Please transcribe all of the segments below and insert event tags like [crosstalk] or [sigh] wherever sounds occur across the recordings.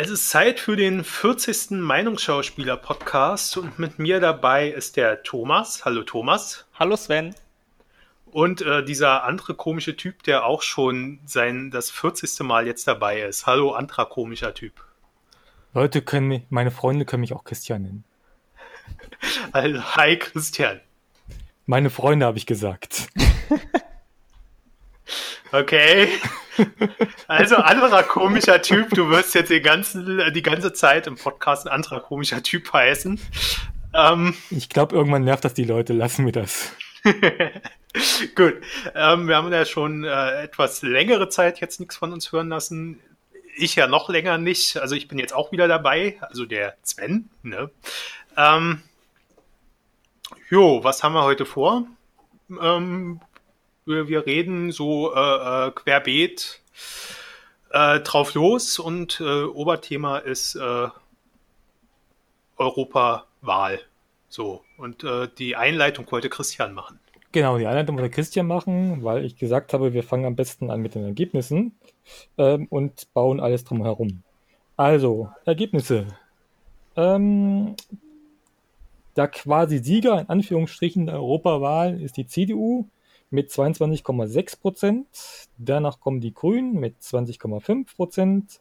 Es ist Zeit für den 40. Meinungsschauspieler-Podcast und mit mir dabei ist der Thomas. Hallo Thomas. Hallo Sven. Und äh, dieser andere komische Typ, der auch schon sein das 40. Mal jetzt dabei ist. Hallo, anderer komischer Typ. Leute können mich, meine Freunde können mich auch Christian nennen. [laughs] Also, hi Christian. Meine Freunde habe ich gesagt. [laughs] Okay. Also anderer komischer Typ, du wirst jetzt die, ganzen, die ganze Zeit im Podcast ein anderer komischer Typ heißen. Ähm, ich glaube, irgendwann nervt das die Leute, lassen wir das. [laughs] Gut, ähm, wir haben ja schon äh, etwas längere Zeit jetzt nichts von uns hören lassen. Ich ja noch länger nicht, also ich bin jetzt auch wieder dabei, also der Sven. Ne? Ähm, jo, was haben wir heute vor? Ähm, wir reden so äh, äh, querbeet äh, drauf los und äh, Oberthema ist äh, Europawahl. So, und äh, die Einleitung wollte Christian machen. Genau, die Einleitung wollte Christian machen, weil ich gesagt habe, wir fangen am besten an mit den Ergebnissen ähm, und bauen alles drum herum. Also, Ergebnisse. Ähm, der quasi Sieger in Anführungsstrichen der Europawahl ist die CDU mit 22,6 Prozent. Danach kommen die Grünen mit 20,5 Prozent,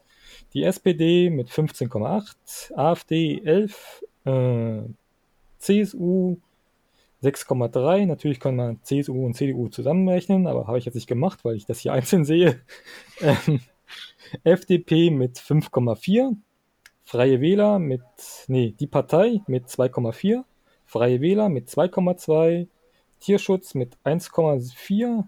die SPD mit 15,8, AfD 11, äh, CSU 6,3. Natürlich kann man CSU und CDU zusammenrechnen, aber habe ich jetzt nicht gemacht, weil ich das hier [laughs] einzeln sehe. Ähm, FDP mit 5,4, Freie Wähler mit, nee, die Partei mit 2,4, Freie Wähler mit 2,2, Tierschutz mit 1,4,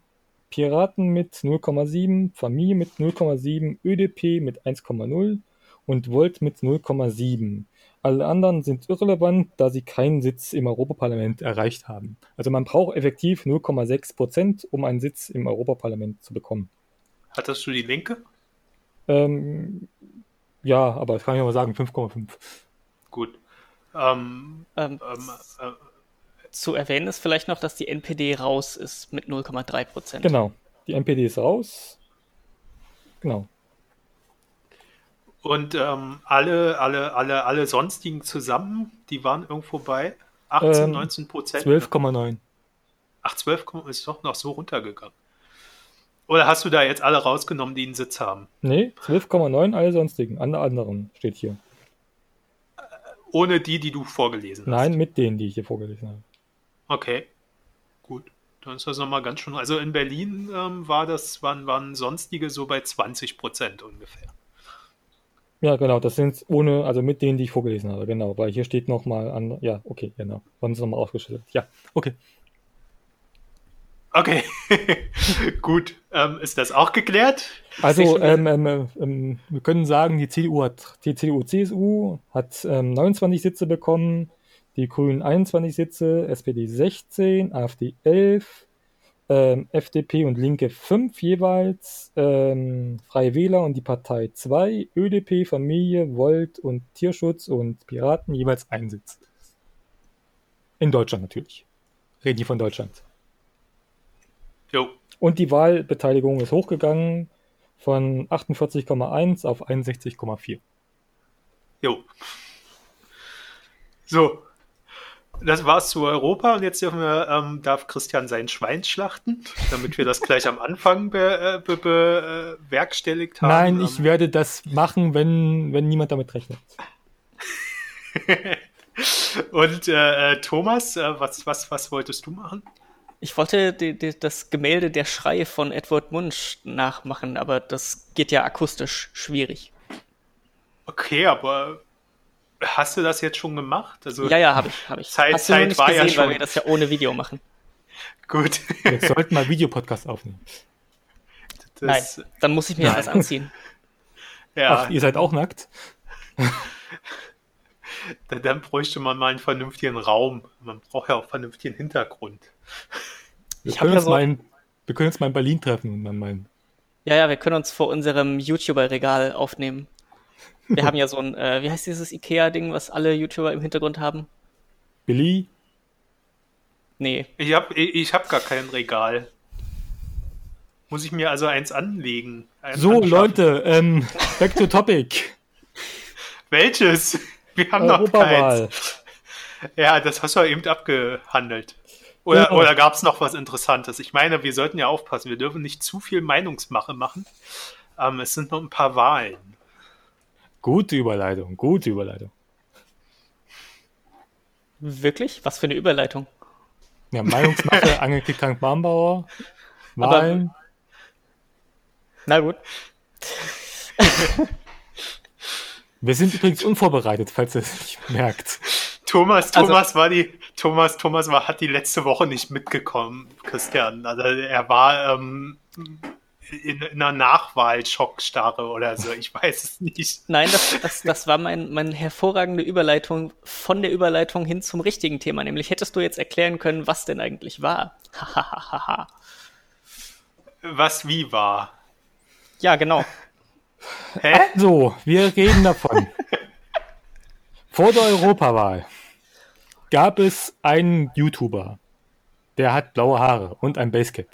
Piraten mit 0,7, Familie mit 0,7, ÖDP mit 1,0 und Volt mit 0,7. Alle anderen sind irrelevant, da sie keinen Sitz im Europaparlament erreicht haben. Also man braucht effektiv 0,6 Prozent, um einen Sitz im Europaparlament zu bekommen. Hattest du die Linke? Ähm, ja, aber das kann ich aber sagen, 5,5. Gut. Ähm, ähm, ähm äh, zu erwähnen ist vielleicht noch, dass die NPD raus ist mit 0,3 Prozent. Genau, die NPD ist raus. Genau. Und ähm, alle, alle, alle, alle sonstigen zusammen, die waren irgendwo bei 18, ähm, 19 Prozent. 12,9. Ach, 12 ist doch noch so runtergegangen. Oder hast du da jetzt alle rausgenommen, die einen Sitz haben? Nee, 12,9 alle sonstigen. Alle anderen steht hier. Ohne die, die du vorgelesen hast? Nein, mit denen, die ich hier vorgelesen habe. Okay, gut. Dann ist das nochmal ganz schön. Also in Berlin ähm, war das, waren, waren sonstige so bei 20 Prozent ungefähr. Ja, genau, das sind ohne, also mit denen, die ich vorgelesen habe, genau, weil hier steht nochmal an, ja, okay, genau, haben sie nochmal aufgeschlüsselt. Ja, okay. Okay, [laughs] gut. Ähm, ist das auch geklärt? Also, ähm, ähm, ähm, wir können sagen, die CDU hat, die CDU, CSU hat 29 ähm, Sitze bekommen, die Grünen 21 Sitze, SPD 16, AfD 11, ähm, FDP und Linke 5 jeweils, ähm, Freie Wähler und die Partei 2, ÖDP, Familie, Volt und Tierschutz und Piraten jeweils ein Sitz. In Deutschland natürlich. Reden die von Deutschland. Jo. Und die Wahlbeteiligung ist hochgegangen von 48,1 auf 61,4. Jo. So, das war's zu Europa und jetzt dürfen wir, ähm, darf Christian sein Schwein schlachten, damit wir das gleich am Anfang be, äh, be, be, äh, bewerkstelligt haben. Nein, ich ähm, werde das machen, wenn, wenn niemand damit rechnet. [laughs] und äh, äh, Thomas, äh, was, was, was wolltest du machen? Ich wollte die, die, das Gemälde Der Schrei von Edward Munch nachmachen, aber das geht ja akustisch schwierig. Okay, aber Hast du das jetzt schon gemacht? Also, ja, ja, habe ich. Hab ich. Zeit, Hast Zeit war gesehen, ja schon. weil wir das ja ohne Video machen. Gut. Wir sollten mal Videopodcast aufnehmen. Das, Nein, dann muss ich mir etwas anziehen. Ja. Ach, ihr seid auch nackt? dann, dann bräuchte man mal einen vernünftigen Raum. Man braucht ja auch einen vernünftigen Hintergrund. Wir, können, uns so mal in, wir können uns mal in Berlin treffen und dann mal. Ja, ja, wir können uns vor unserem YouTuber-Regal aufnehmen. Wir haben ja so ein, äh, wie heißt dieses Ikea-Ding, was alle YouTuber im Hintergrund haben? Billy? Nee. Ich hab, ich hab gar kein Regal. Muss ich mir also eins anlegen? Eins so, anschaffen. Leute, ähm, back to topic. Welches? Wir haben noch keins. Ja, das hast du eben abgehandelt. Oder, ja. oder gab es noch was Interessantes? Ich meine, wir sollten ja aufpassen, wir dürfen nicht zu viel Meinungsmache machen. Ähm, es sind noch ein paar Wahlen. Gute Überleitung, gute Überleitung. Wirklich? Was für eine Überleitung? Ja, Meinungsmache, [laughs] Angelke Krank-Barnbauer, Wahlen. Aber, na gut. [laughs] Wir sind übrigens unvorbereitet, falls ihr es nicht merkt. Thomas, also Thomas also, war die, Thomas, Thomas war, hat die letzte Woche nicht mitgekommen, Christian. Also er war ähm, in, in einer Nachwahl-Schockstarre oder so, ich weiß es nicht. Nein, das, das, das war mein, meine hervorragende Überleitung von der Überleitung hin zum richtigen Thema. Nämlich hättest du jetzt erklären können, was denn eigentlich war. was wie war? Ja, genau. Hä? Also, wir reden davon. Vor der Europawahl gab es einen YouTuber, der hat blaue Haare und ein Basecap.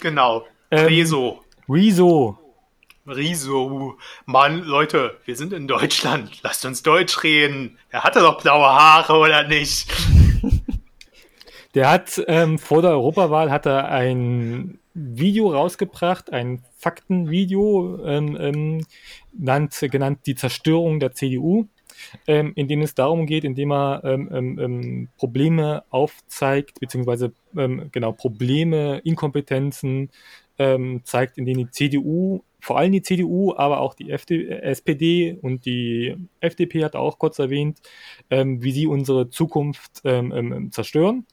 Genau. Ähm, Rezo. Rezo. Rezo. Mann, Leute, wir sind in Deutschland. Lasst uns Deutsch reden. Er hatte doch blaue Haare, oder nicht? [laughs] Der hat ähm, vor der Europawahl hat er ein Video rausgebracht, ein Faktenvideo, ähm, ähm, genannt, genannt Die Zerstörung der CDU, ähm, in dem es darum geht, indem er ähm, ähm, ähm, Probleme aufzeigt, beziehungsweise genau Probleme, Inkompetenzen zeigt, in denen die CDU, vor allem die CDU, aber auch die FD, SPD und die FDP hat auch kurz erwähnt, wie sie unsere Zukunft zerstören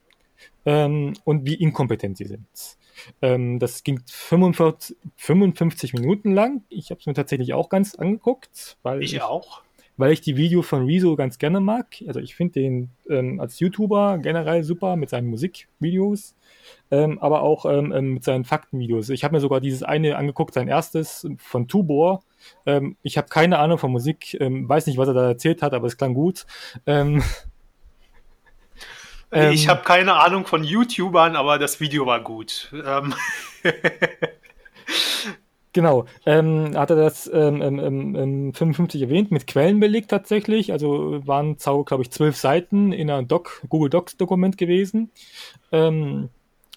und wie inkompetent sie sind. Ähm, das ging 45, 55 Minuten lang. Ich habe es mir tatsächlich auch ganz angeguckt. Weil ich, ich auch. Weil ich die Video von Rezo ganz gerne mag. Also ich finde den ähm, als YouTuber generell super mit seinen Musikvideos, ähm, aber auch ähm, ähm mit seinen Faktenvideos. Ich habe mir sogar dieses eine angeguckt, sein erstes von Tubor. Ähm, ich habe keine Ahnung von Musik, ähm, weiß nicht, was er da erzählt hat, aber es klang gut. Ähm, [laughs] ich habe keine Ahnung von YouTubern, aber das Video war gut. [laughs] Ähm. Genau, ähm, hat er das ähm, ähm, 55 ähm, erwähnt, mit Quellen belegt tatsächlich. Also waren, glaube ich, zwölf Seiten in einem Doc, Google Docs-Dokument gewesen, ähm,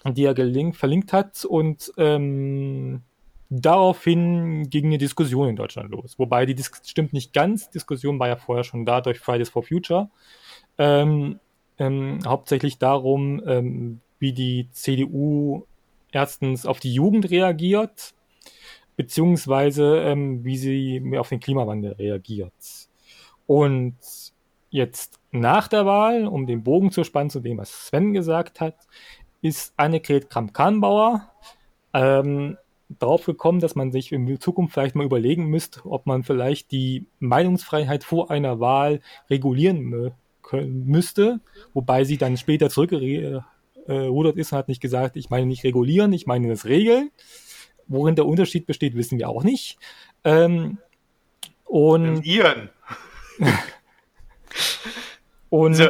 die er gelinkt, verlinkt hat. Und ähm, daraufhin ging eine Diskussion in Deutschland los. Wobei die Dis stimmt nicht ganz, Diskussion war ja vorher schon da durch Fridays for Future. Ähm, ähm, hauptsächlich darum, ähm, wie die CDU erstens auf die Jugend reagiert, beziehungsweise ähm, wie sie auf den Klimawandel reagiert. Und jetzt nach der Wahl, um den Bogen zu spannen zu dem, was Sven gesagt hat, ist Annegret Kramp-Karrenbauer ähm, drauf gekommen, dass man sich in Zukunft vielleicht mal überlegen müsste, ob man vielleicht die Meinungsfreiheit vor einer Wahl regulieren können, müsste, wobei sie dann später zurückgerudert äh, ist und hat nicht gesagt, ich meine nicht regulieren, ich meine das regeln. Worin der Unterschied besteht, wissen wir auch nicht. Ähm, und Ihren. [laughs] und also,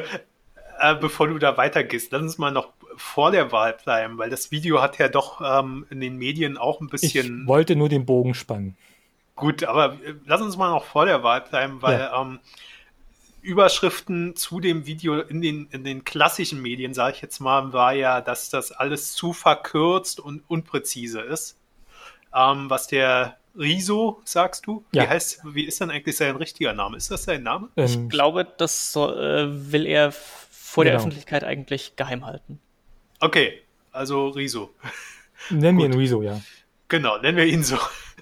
äh, bevor du da weitergehst, lass uns mal noch vor der Wahl bleiben, weil das Video hat ja doch ähm, in den Medien auch ein bisschen. Ich wollte nur den Bogen spannen. Gut, aber äh, lass uns mal noch vor der Wahl bleiben, weil ja. ähm, Überschriften zu dem Video in den, in den klassischen Medien, sage ich jetzt mal, war ja, dass das alles zu verkürzt und unpräzise ist. Ähm, was der Riso, sagst du? Ja. Wie heißt, wie ist denn eigentlich sein richtiger Name? Ist das sein Name? Ich ähm, glaube, das so, äh, will er vor genau. der Öffentlichkeit eigentlich geheim halten. Okay, also Riso. Nennen wir ihn Riso, ja. Genau, nennen wir ihn so.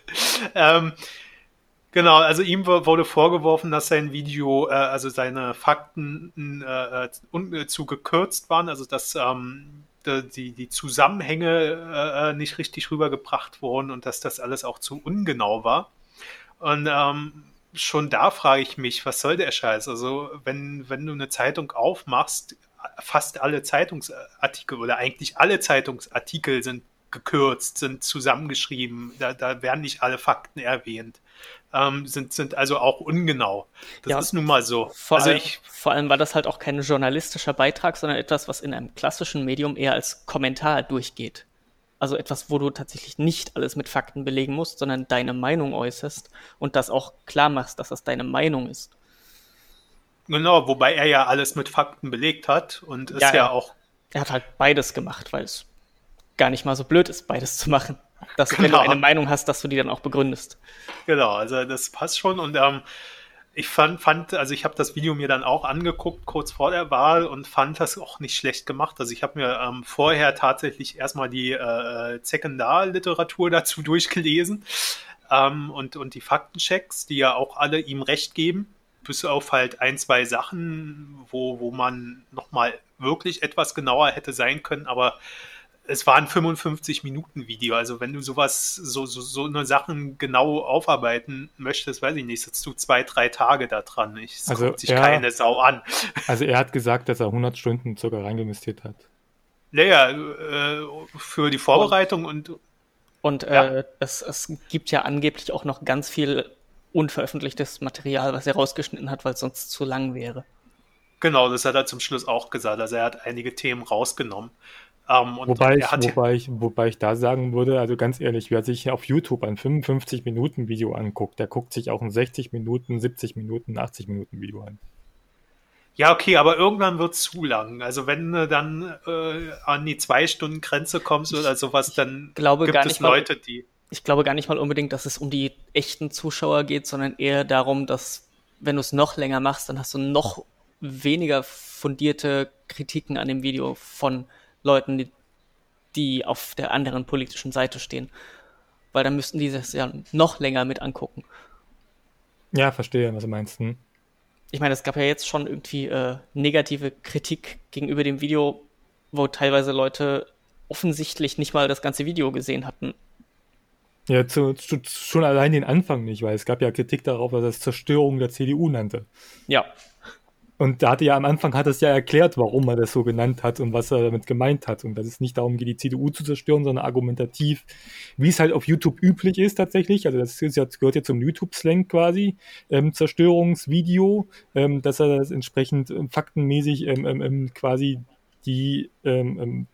[laughs] ähm, Genau, also ihm wurde vorgeworfen, dass sein Video, äh, also seine Fakten äh, äh, zu gekürzt waren, also dass ähm, die, die Zusammenhänge äh, nicht richtig rübergebracht wurden und dass das alles auch zu ungenau war. Und ähm, schon da frage ich mich, was soll der Scheiß? Also, wenn, wenn du eine Zeitung aufmachst, fast alle Zeitungsartikel oder eigentlich alle Zeitungsartikel sind gekürzt, sind zusammengeschrieben, da, da werden nicht alle Fakten erwähnt ähm, sind, sind also auch ungenau. Das ja, ist nun mal so. Vor, also ich, vor allem war das halt auch kein journalistischer Beitrag, sondern etwas, was in einem klassischen Medium eher als Kommentar durchgeht. Also etwas, wo du tatsächlich nicht alles mit Fakten belegen musst, sondern deine Meinung äußerst und das auch klar machst, dass das deine Meinung ist. Genau, wobei er ja alles mit Fakten belegt hat und ist ja, ja. auch Er hat halt beides gemacht, weil es gar nicht mal so blöd ist, beides zu machen. Dass wenn Genau. du eine Meinung hast, dass du die dann auch begründest. Genau, also das passt schon und ähm, ich fand, fand, also ich habe das Video mir dann auch angeguckt kurz vor der Wahl und fand das auch nicht schlecht gemacht. Also ich habe mir ähm, vorher tatsächlich erstmal die äh, Sekundarliteratur dazu [laughs] durchgelesen ähm, und, und die Faktenchecks, die ja auch alle ihm recht geben, bis auf halt ein, zwei Sachen, wo, wo man nochmal wirklich etwas genauer hätte sein können, aber es war ein 55-Minuten-Video. Also wenn du sowas, so, so, so eine Sachen genau aufarbeiten möchtest, weiß ich nicht, sitzt du zwei, drei Tage da dran. Ich, es Also, guckt sich ja. keine Sau an. Also er hat gesagt, dass er 100 Stunden circa reinvestiert hat. Naja, äh, für die Vorbereitung und Und Ja. äh, es, es gibt ja angeblich auch noch ganz viel unveröffentlichtes Material, was er rausgeschnitten hat, weil es sonst zu lang wäre. genau, das hat er zum Schluss auch gesagt. Also er hat einige Themen rausgenommen. Ähm, und Wobei ich, hat wobei, ich, wobei ich da sagen würde, also ganz ehrlich, wer sich auf YouTube ein 55-Minuten-Video anguckt, der guckt sich auch ein 60 Minuten, 70 Minuten, 80 Minuten Video an. Ja, okay, aber irgendwann wird es zu lang. Also wenn du dann äh, an die Zwei-Stunden-Grenze kommst oder sowas, dann glaube gibt gar es nicht mal- Leute, die. Ich glaube gar nicht mal unbedingt, dass es um die echten Zuschauer geht, sondern eher darum, dass wenn du es noch länger machst, dann hast du noch weniger fundierte Kritiken an dem Video von Leuten, die, die auf der anderen politischen Seite stehen. Weil dann müssten die das ja noch länger mit angucken. Ja, verstehe, was du meinst. Hm? ich meine, es gab ja jetzt schon irgendwie äh, negative Kritik gegenüber dem Video, wo teilweise Leute offensichtlich nicht mal das ganze Video gesehen hatten. Ja, zu, zu, schon allein den Anfang nicht, weil es gab ja Kritik darauf, dass er es Zerstörung der CDU nannte. Ja, Und da hatte ja am Anfang hat es ja erklärt, warum er das so genannt hat und was er damit gemeint hat. Und dass es nicht darum geht, die CDU zu zerstören, sondern argumentativ, wie es halt auf YouTube üblich ist tatsächlich. Also das ja, gehört ja zum YouTube-Slang quasi, ähm, Zerstörungsvideo, ähm, dass er das entsprechend ähm, faktenmäßig ähm, ähm, ähm, quasi die ähm, ähm,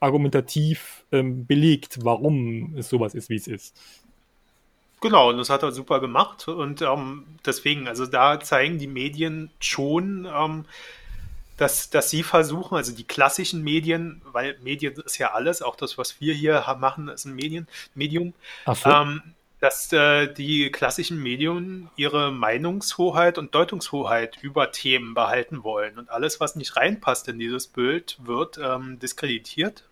argumentativ ähm, belegt, warum es sowas ist, wie es ist. Genau, und das hat er super gemacht. Und ähm, deswegen, also da zeigen die Medien schon, ähm, dass, dass sie versuchen, also die klassischen Medien, weil Medien ist ja alles, auch das, was wir hier machen, ist ein Medien, Medium, so. ähm, dass äh, die klassischen Medien ihre Meinungshoheit und Deutungshoheit über Themen behalten wollen. Und alles, was nicht reinpasst in dieses Bild, wird ähm, diskreditiert.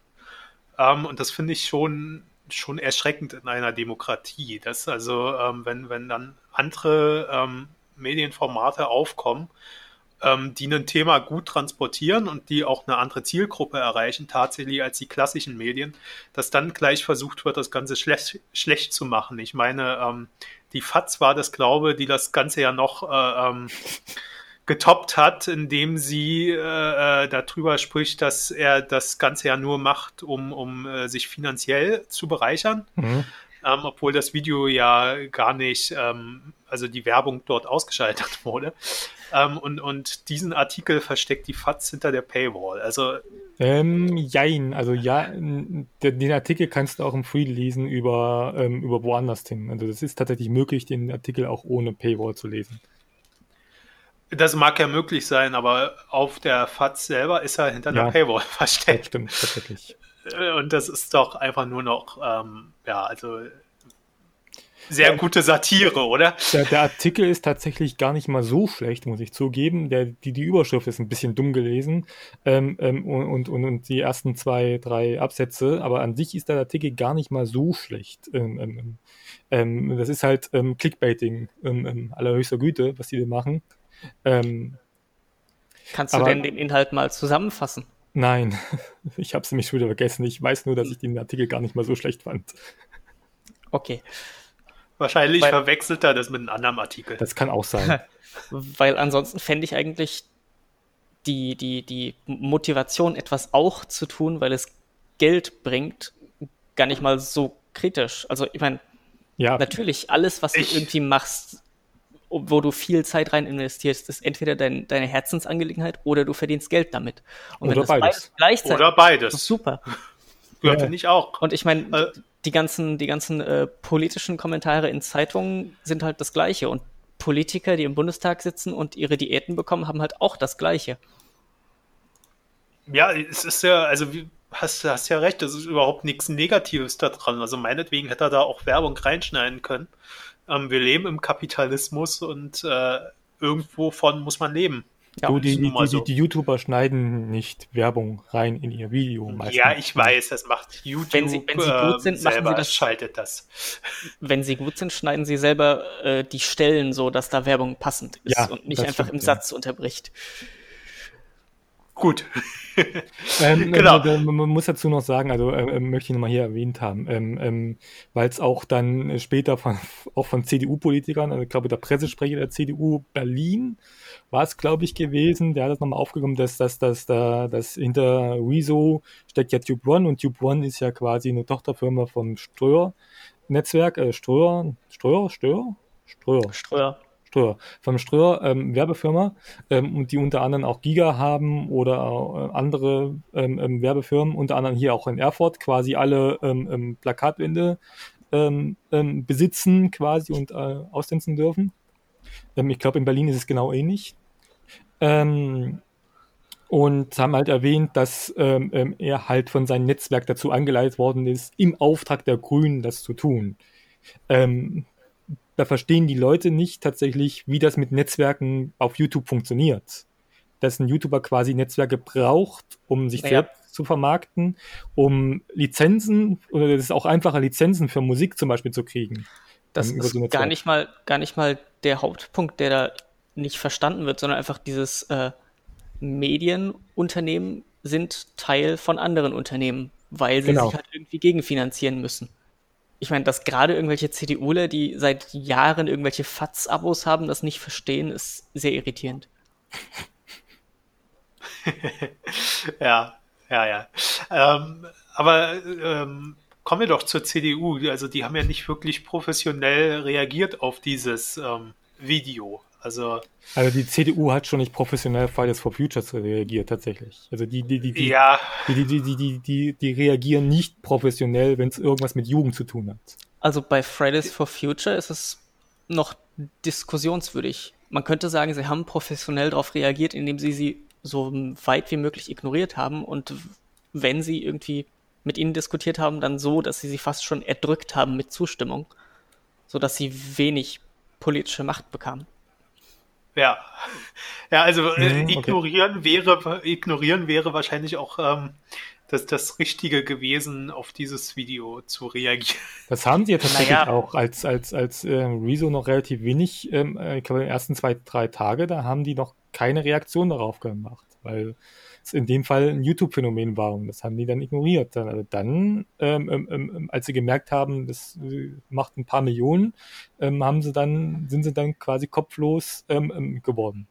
Ähm, und das finde ich schon, schon erschreckend in einer Demokratie. Dass also, ähm, wenn, wenn dann andere ähm, Medienformate aufkommen, ähm, die ein Thema gut transportieren und die auch eine andere Zielgruppe erreichen, tatsächlich als die klassischen Medien, dass dann gleich versucht wird, das Ganze schlecht, schlecht zu machen. Ich meine, ähm, die FAZ war das, glaube die das Ganze ja noch äh, ähm, getoppt hat, indem sie äh, äh, darüber spricht, dass er das Ganze ja nur macht, um, um äh, sich finanziell zu bereichern Mhm. ähm, obwohl das Video ja gar nicht, ähm, also die Werbung dort ausgeschaltet [laughs] wurde. Ähm, und, und diesen Artikel versteckt die FAZ hinter der Paywall. Also Ähm, jein, also ja, den, Artikel kannst du auch im Free lesen über, ähm, über woanders hin. Also das ist tatsächlich möglich, den Artikel auch ohne Paywall zu lesen. Das mag ja möglich sein, aber auf der FAZ selber ist er hinter Ja. einer Paywall [laughs] Das versteckt. stimmt, tatsächlich. Äh, Und das ist doch einfach nur noch, ähm, ja, also sehr gute Satire, oder? Der, der Artikel ist tatsächlich gar nicht mal so schlecht, muss ich zugeben. Der, die, die Überschrift ist ein bisschen dumm gelesen ähm, ähm, und, und, und die ersten zwei, drei Absätze, aber an sich ist der Artikel gar nicht mal so schlecht. Ähm, ähm, ähm, das ist halt ähm, Clickbaiting ähm, ähm, allerhöchster Güte, was die da machen. Ähm, kannst du Aber- denn den Inhalt mal zusammenfassen? nein, [laughs] ich habe es nämlich schon wieder vergessen. Ich weiß nur, dass ich den Artikel gar nicht mal so schlecht fand. Okay, Wahrscheinlich Weil- verwechselt er das mit einem anderen Artikel. Das kann auch sein. [laughs] weil ansonsten fände ich eigentlich die, die, die Motivation, etwas auch zu tun, weil es Geld bringt, gar nicht mal so kritisch. Also ich meine, Ja, Natürlich, alles, was du Ich- irgendwie machst, wo du viel Zeit rein investierst, ist entweder dein, deine Herzensangelegenheit oder du verdienst Geld damit. Und Oder das beides. gleichzeitig Oder ist beides. super. Ja, ja. finde ich auch. Und ich meine, äh, die ganzen, die ganzen äh, politischen Kommentare in Zeitungen sind halt das Gleiche. Und Politiker, die im Bundestag sitzen und ihre Diäten bekommen, haben halt auch das Gleiche. Ja, es ist ja, also wie, hast, hast ja recht, das ist überhaupt nichts Negatives daran. Also meinetwegen hätte er da auch Werbung reinschneiden können. Ähm, wir leben im Kapitalismus und äh, irgendwo von muss man leben. Ja, so, die, die, so. die, YouTuber schneiden nicht Werbung rein in ihr Video. Meistens. Ja, ich weiß, das macht YouTube. Wenn sie, wenn sie gut sind, machen sie das. Schaltet das. Wenn sie gut sind, schneiden sie selber äh, die Stellen so, dass da Werbung passend ist ja, und nicht einfach stimmt, im Satz unterbricht. Gut. [laughs] ähm, genau. Äh, man muss dazu noch sagen, also äh, möchte ich nochmal hier erwähnt haben, ähm, ähm, weil es auch dann später von, [laughs] auch von CDU-Politikern, also ich glaube der Pressesprecher der CDU Berlin war es, glaube ich, gewesen, der hat das nochmal aufgenommen, dass, dass, dass, dass, dass hinter Rezo steckt ja Tube One und Tube One ist ja quasi eine Tochterfirma vom Ströer-Netzwerk, äh, Ströer, Ströer, Ströer? Ströer. Ströer. Ströer, vom Ströer ähm, Werbefirma ähm, die unter anderem auch Giga haben oder äh, andere ähm, ähm, Werbefirmen, unter anderem hier auch in Erfurt quasi alle ähm, ähm, Plakatwände besitzen quasi und äh, ausdiensten dürfen. ich glaube, in Berlin ist es genau ähnlich. und haben halt erwähnt, dass er halt von seinem Netzwerk dazu angeleitet worden ist, im Auftrag der Grünen das zu tun. Ähm, da verstehen die Leute nicht tatsächlich, wie das mit Netzwerken auf YouTube funktioniert. Dass ein YouTuber quasi Netzwerke braucht, um sich ja. selbst zu vermarkten, um Lizenzen oder es ist auch einfacher, Lizenzen für Musik zum Beispiel zu kriegen. Das ist so gar nicht mal, gar nicht mal der Hauptpunkt, der da nicht verstanden wird, sondern einfach dieses äh, Medienunternehmen sind Teil von anderen Unternehmen, weil sie genau. sich halt irgendwie gegenfinanzieren müssen ich meine, dass gerade irgendwelche CDUler, die seit Jahren irgendwelche FATS-Abos haben, das nicht verstehen, ist sehr irritierend. [laughs] ja, ja, ja. Ähm, aber ähm, kommen wir doch zur CDU. Also die haben ja nicht wirklich professionell reagiert auf dieses ähm, Video. Also, also die CDU hat schon nicht professionell Fridays for Futures reagiert, tatsächlich. Also die, die, die, die, ja. die, die, die, die, die, die reagieren nicht professionell, wenn es irgendwas mit Jugend zu tun hat. Also bei Fridays for Future ist es noch diskussionswürdig. Man könnte sagen, sie haben professionell darauf reagiert, indem sie sie so weit wie möglich ignoriert haben und wenn sie irgendwie mit ihnen diskutiert haben, dann so, dass sie sie fast schon erdrückt haben mit Zustimmung, so dass sie wenig politische Macht bekamen. Ja. Ja, also äh, mhm, ignorieren wäre ignorieren wäre wahrscheinlich auch ähm, das, das Richtige gewesen, auf dieses Video zu reagieren. Das haben sie ja tatsächlich naja. auch, als, als, als äh, Rezo noch relativ wenig, ähm, äh, ich glaube, in den ersten zwei, drei Tage, da haben die noch keine Reaktion darauf gemacht, weil in dem Fall ein YouTube-Phänomen war und das haben die dann ignoriert. Dann, also dann ähm, ähm, ähm, als sie gemerkt haben, das macht ein paar Millionen, ähm, haben sie dann, sind sie dann quasi kopflos ähm, ähm, geworden.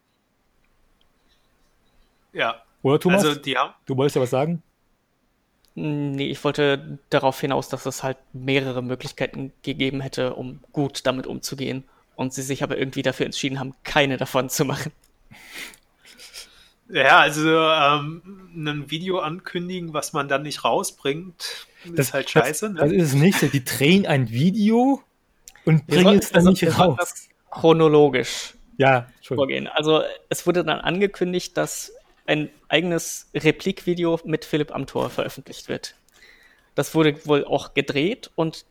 Ja. Oder Thomas? Also die haben du wolltest ja was sagen? Nee, ich wollte darauf hinaus, dass es halt mehrere Möglichkeiten gegeben hätte, um gut damit umzugehen. Und sie sich aber irgendwie dafür entschieden haben, keine davon zu machen. Ja, also ähm, ein Video ankündigen, was man dann nicht rausbringt, das, ist halt scheiße. Das, ne? das ist das nächste. Die drehen ein Video und bringen es dann nicht raus. chronologisch ja, vorgehen. Also es wurde dann angekündigt, dass ein eigenes Replikvideo mit Philipp Amthor veröffentlicht wird. Das wurde wohl auch gedreht und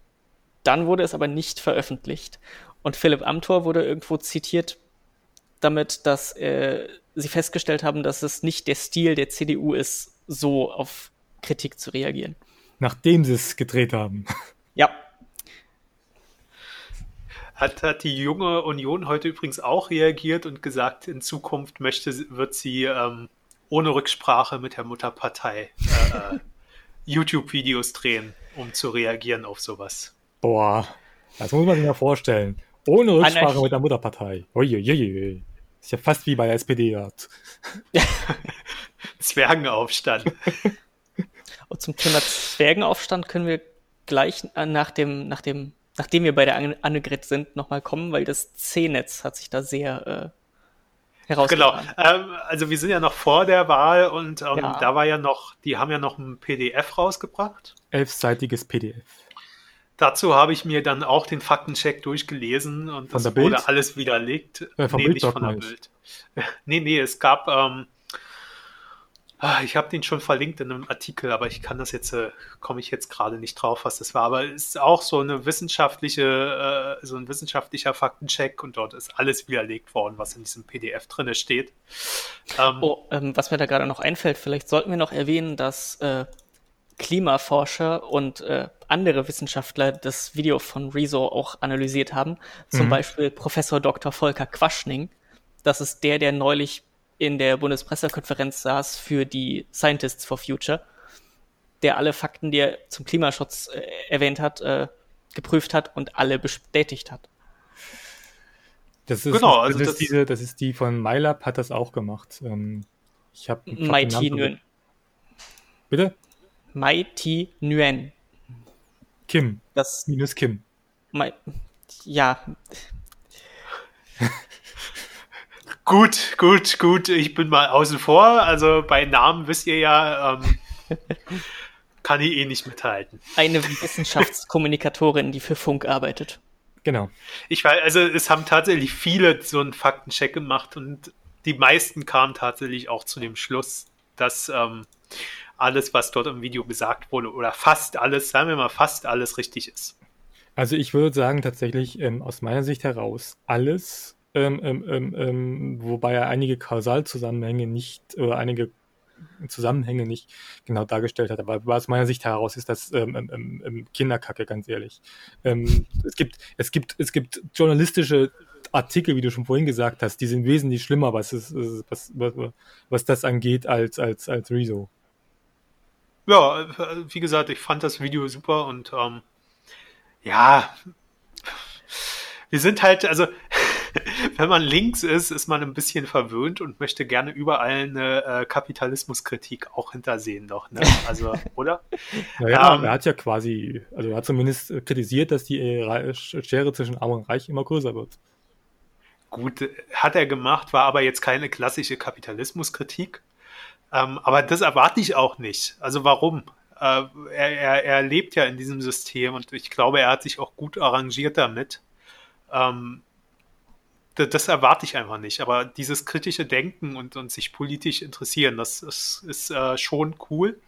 dann wurde es aber nicht veröffentlicht. Und Philipp Amthor wurde irgendwo zitiert damit, dass äh, sie festgestellt haben, dass es nicht der Stil der CDU ist, so auf Kritik zu reagieren. Nachdem sie es gedreht haben. [laughs] Ja. Hat, hat die junge Union heute übrigens auch reagiert und gesagt, in Zukunft möchte, wird sie ähm, ohne Rücksprache mit der Mutterpartei äh, äh YouTube-Videos drehen, um zu reagieren auf sowas. Boah, das muss man sich mal vorstellen. Ohne Rücksprache Anarchie. mit der Mutterpartei. Uiuiui. Ist ja fast wie bei der SPD dort. [laughs] Zwergenaufstand. [laughs] Und zum Thema Zwergenaufstand können wir gleich nach dem, nach dem, nachdem wir bei der Annegret sind, nochmal kommen, weil das C-Netz hat sich da sehr Genau. Ähm, also wir sind ja noch vor der Wahl und ähm, ja. da war ja noch, die haben ja noch ein PDF rausgebracht. Elfseitiges PDF. Dazu habe ich mir dann auch den Faktencheck durchgelesen und von das wurde Bild? alles widerlegt. Äh, nee, Bild nicht von der Bild. [laughs] Nee, nee, es gab ähm, Ah, ich habe den schon verlinkt in einem Artikel, aber ich kann das jetzt, äh, komme ich jetzt gerade nicht drauf, was das war. Aber es ist auch so eine wissenschaftliche, äh, so ein wissenschaftlicher Faktencheck und dort ist alles widerlegt worden, was in diesem PDF drin steht. Ähm, oh, ähm, was mir da gerade noch einfällt, vielleicht sollten wir noch erwähnen, dass äh, Klimaforscher und äh, andere Wissenschaftler das Video von Rezo auch analysiert haben. Zum mhm. Beispiel Professor Dr. Volker Quaschning. Das ist der, der neulich in der Bundespressekonferenz saß für die Scientists for Future, der alle Fakten, die er zum Klimaschutz äh, erwähnt hat, äh, geprüft hat und alle bestätigt hat. Das ist, genau, also das, das, ist diese, das ist die von MyLab, hat das auch gemacht. Ähm, ich habe Mighty Nguyen. Bitte? Mighty Nguyen. Kim. Das minus Kim. My, ja. [laughs] Gut, gut, gut. Ich bin mal außen vor. Also bei Namen wisst ihr ja, ähm, [laughs] kann ich eh nicht mithalten. Eine Wissenschaftskommunikatorin, die für Funk arbeitet. Genau. Ich weiß, also es haben tatsächlich viele so einen Faktencheck gemacht und die meisten kamen tatsächlich auch zu dem Schluss, dass ähm, alles, was dort im Video gesagt wurde, oder fast alles, sagen wir mal, fast alles richtig ist. Also ich würde sagen, tatsächlich ähm, aus meiner Sicht heraus, alles, ähm, ähm, ähm, ähm, wobei er einige Kausalzusammenhänge nicht oder einige Zusammenhänge nicht genau dargestellt hat. Aber aus meiner Sicht heraus ist das ähm, ähm, ähm Kinderkacke, ganz ehrlich. Ähm, es gibt, es gibt, es gibt journalistische Artikel, wie du schon vorhin gesagt hast, die sind wesentlich schlimmer, was, ist, was, was, was das angeht, als, als, als Rezo. Ja, wie gesagt, ich fand das Video super und ähm, ja, wir sind halt, also [laughs] wenn man links ist, ist man ein bisschen verwöhnt und möchte gerne überall eine äh, Kapitalismuskritik auch hintersehen doch, ne? Also, [laughs] oder? Naja, ähm, er hat ja quasi, also er hat zumindest kritisiert, dass die äh, Schere zwischen Arm und Reich immer größer wird. Gut, hat er gemacht, war aber jetzt keine klassische Kapitalismuskritik. Ähm, aber das erwarte ich auch nicht. Also warum? Äh, er, er, er lebt ja in diesem System und ich glaube, er hat sich auch gut arrangiert damit. Ähm, das erwarte ich einfach nicht. Aber dieses kritische Denken und, und sich politisch interessieren, das, das ist äh, schon cool.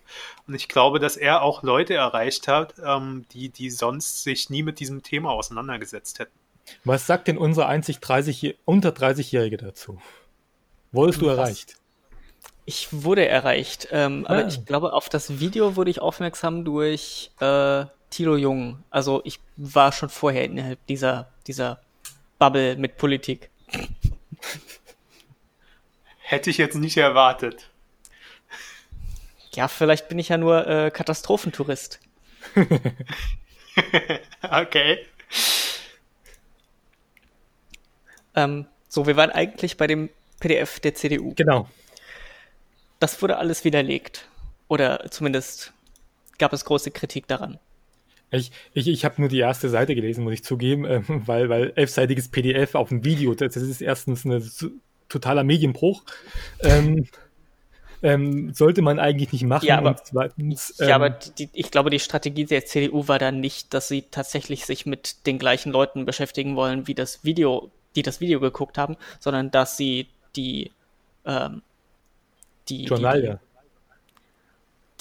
Und ich glaube, dass er auch Leute erreicht hat, ähm, die, die sonst sich nie mit diesem Thema auseinandergesetzt hätten. Was sagt denn unsere einzig 30, unter 30-Jährige dazu? Wurdest du erreicht? Ich wurde erreicht, ähm, ah. aber ich glaube, auf das Video wurde ich aufmerksam durch äh, Tilo Jung. Also ich war schon vorher innerhalb dieser, dieser Bubble mit Politik. Hätte ich jetzt nicht erwartet. Ja, vielleicht bin ich ja nur äh, Katastrophentourist. [laughs] okay. Ähm, so, wir waren eigentlich bei dem PDF der CDU. Genau. Das wurde alles widerlegt. Oder zumindest gab es große Kritik daran. Ich, ich, ich habe nur die erste Seite gelesen, muss ich zugeben, äh, weil, weil elfseitiges PDF auf ein Video, das, das ist erstens ein totaler Medienbruch. Ähm, ähm, sollte man eigentlich nicht machen. Ja, aber, zweitens, ähm, ja, aber die, ich glaube, die Strategie der CDU war dann nicht, dass sie tatsächlich sich mit den gleichen Leuten beschäftigen wollen, wie das Video, die das Video geguckt haben, sondern dass sie die, ähm, die, die,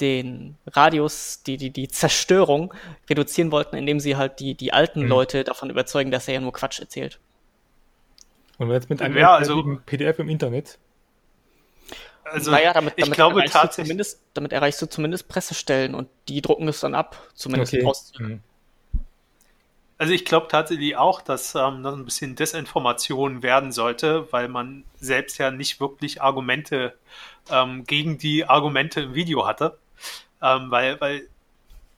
den Radius, die, die, die Zerstörung reduzieren wollten, indem sie halt die, die alten mhm. Leute davon überzeugen, dass er ja nur Quatsch erzählt. Und jetzt mit einem ja, also, PDF im Internet? Also, naja, damit, damit, ich glaube tatsächlich. Zumindest, damit erreichst du zumindest Pressestellen und die drucken es dann ab, zumindest okay. Mhm. Also ich glaube tatsächlich auch, dass ähm, das ein bisschen Desinformation werden sollte, weil man selbst ja nicht wirklich Argumente ähm, gegen die Argumente im Video hatte. Ähm, weil, weil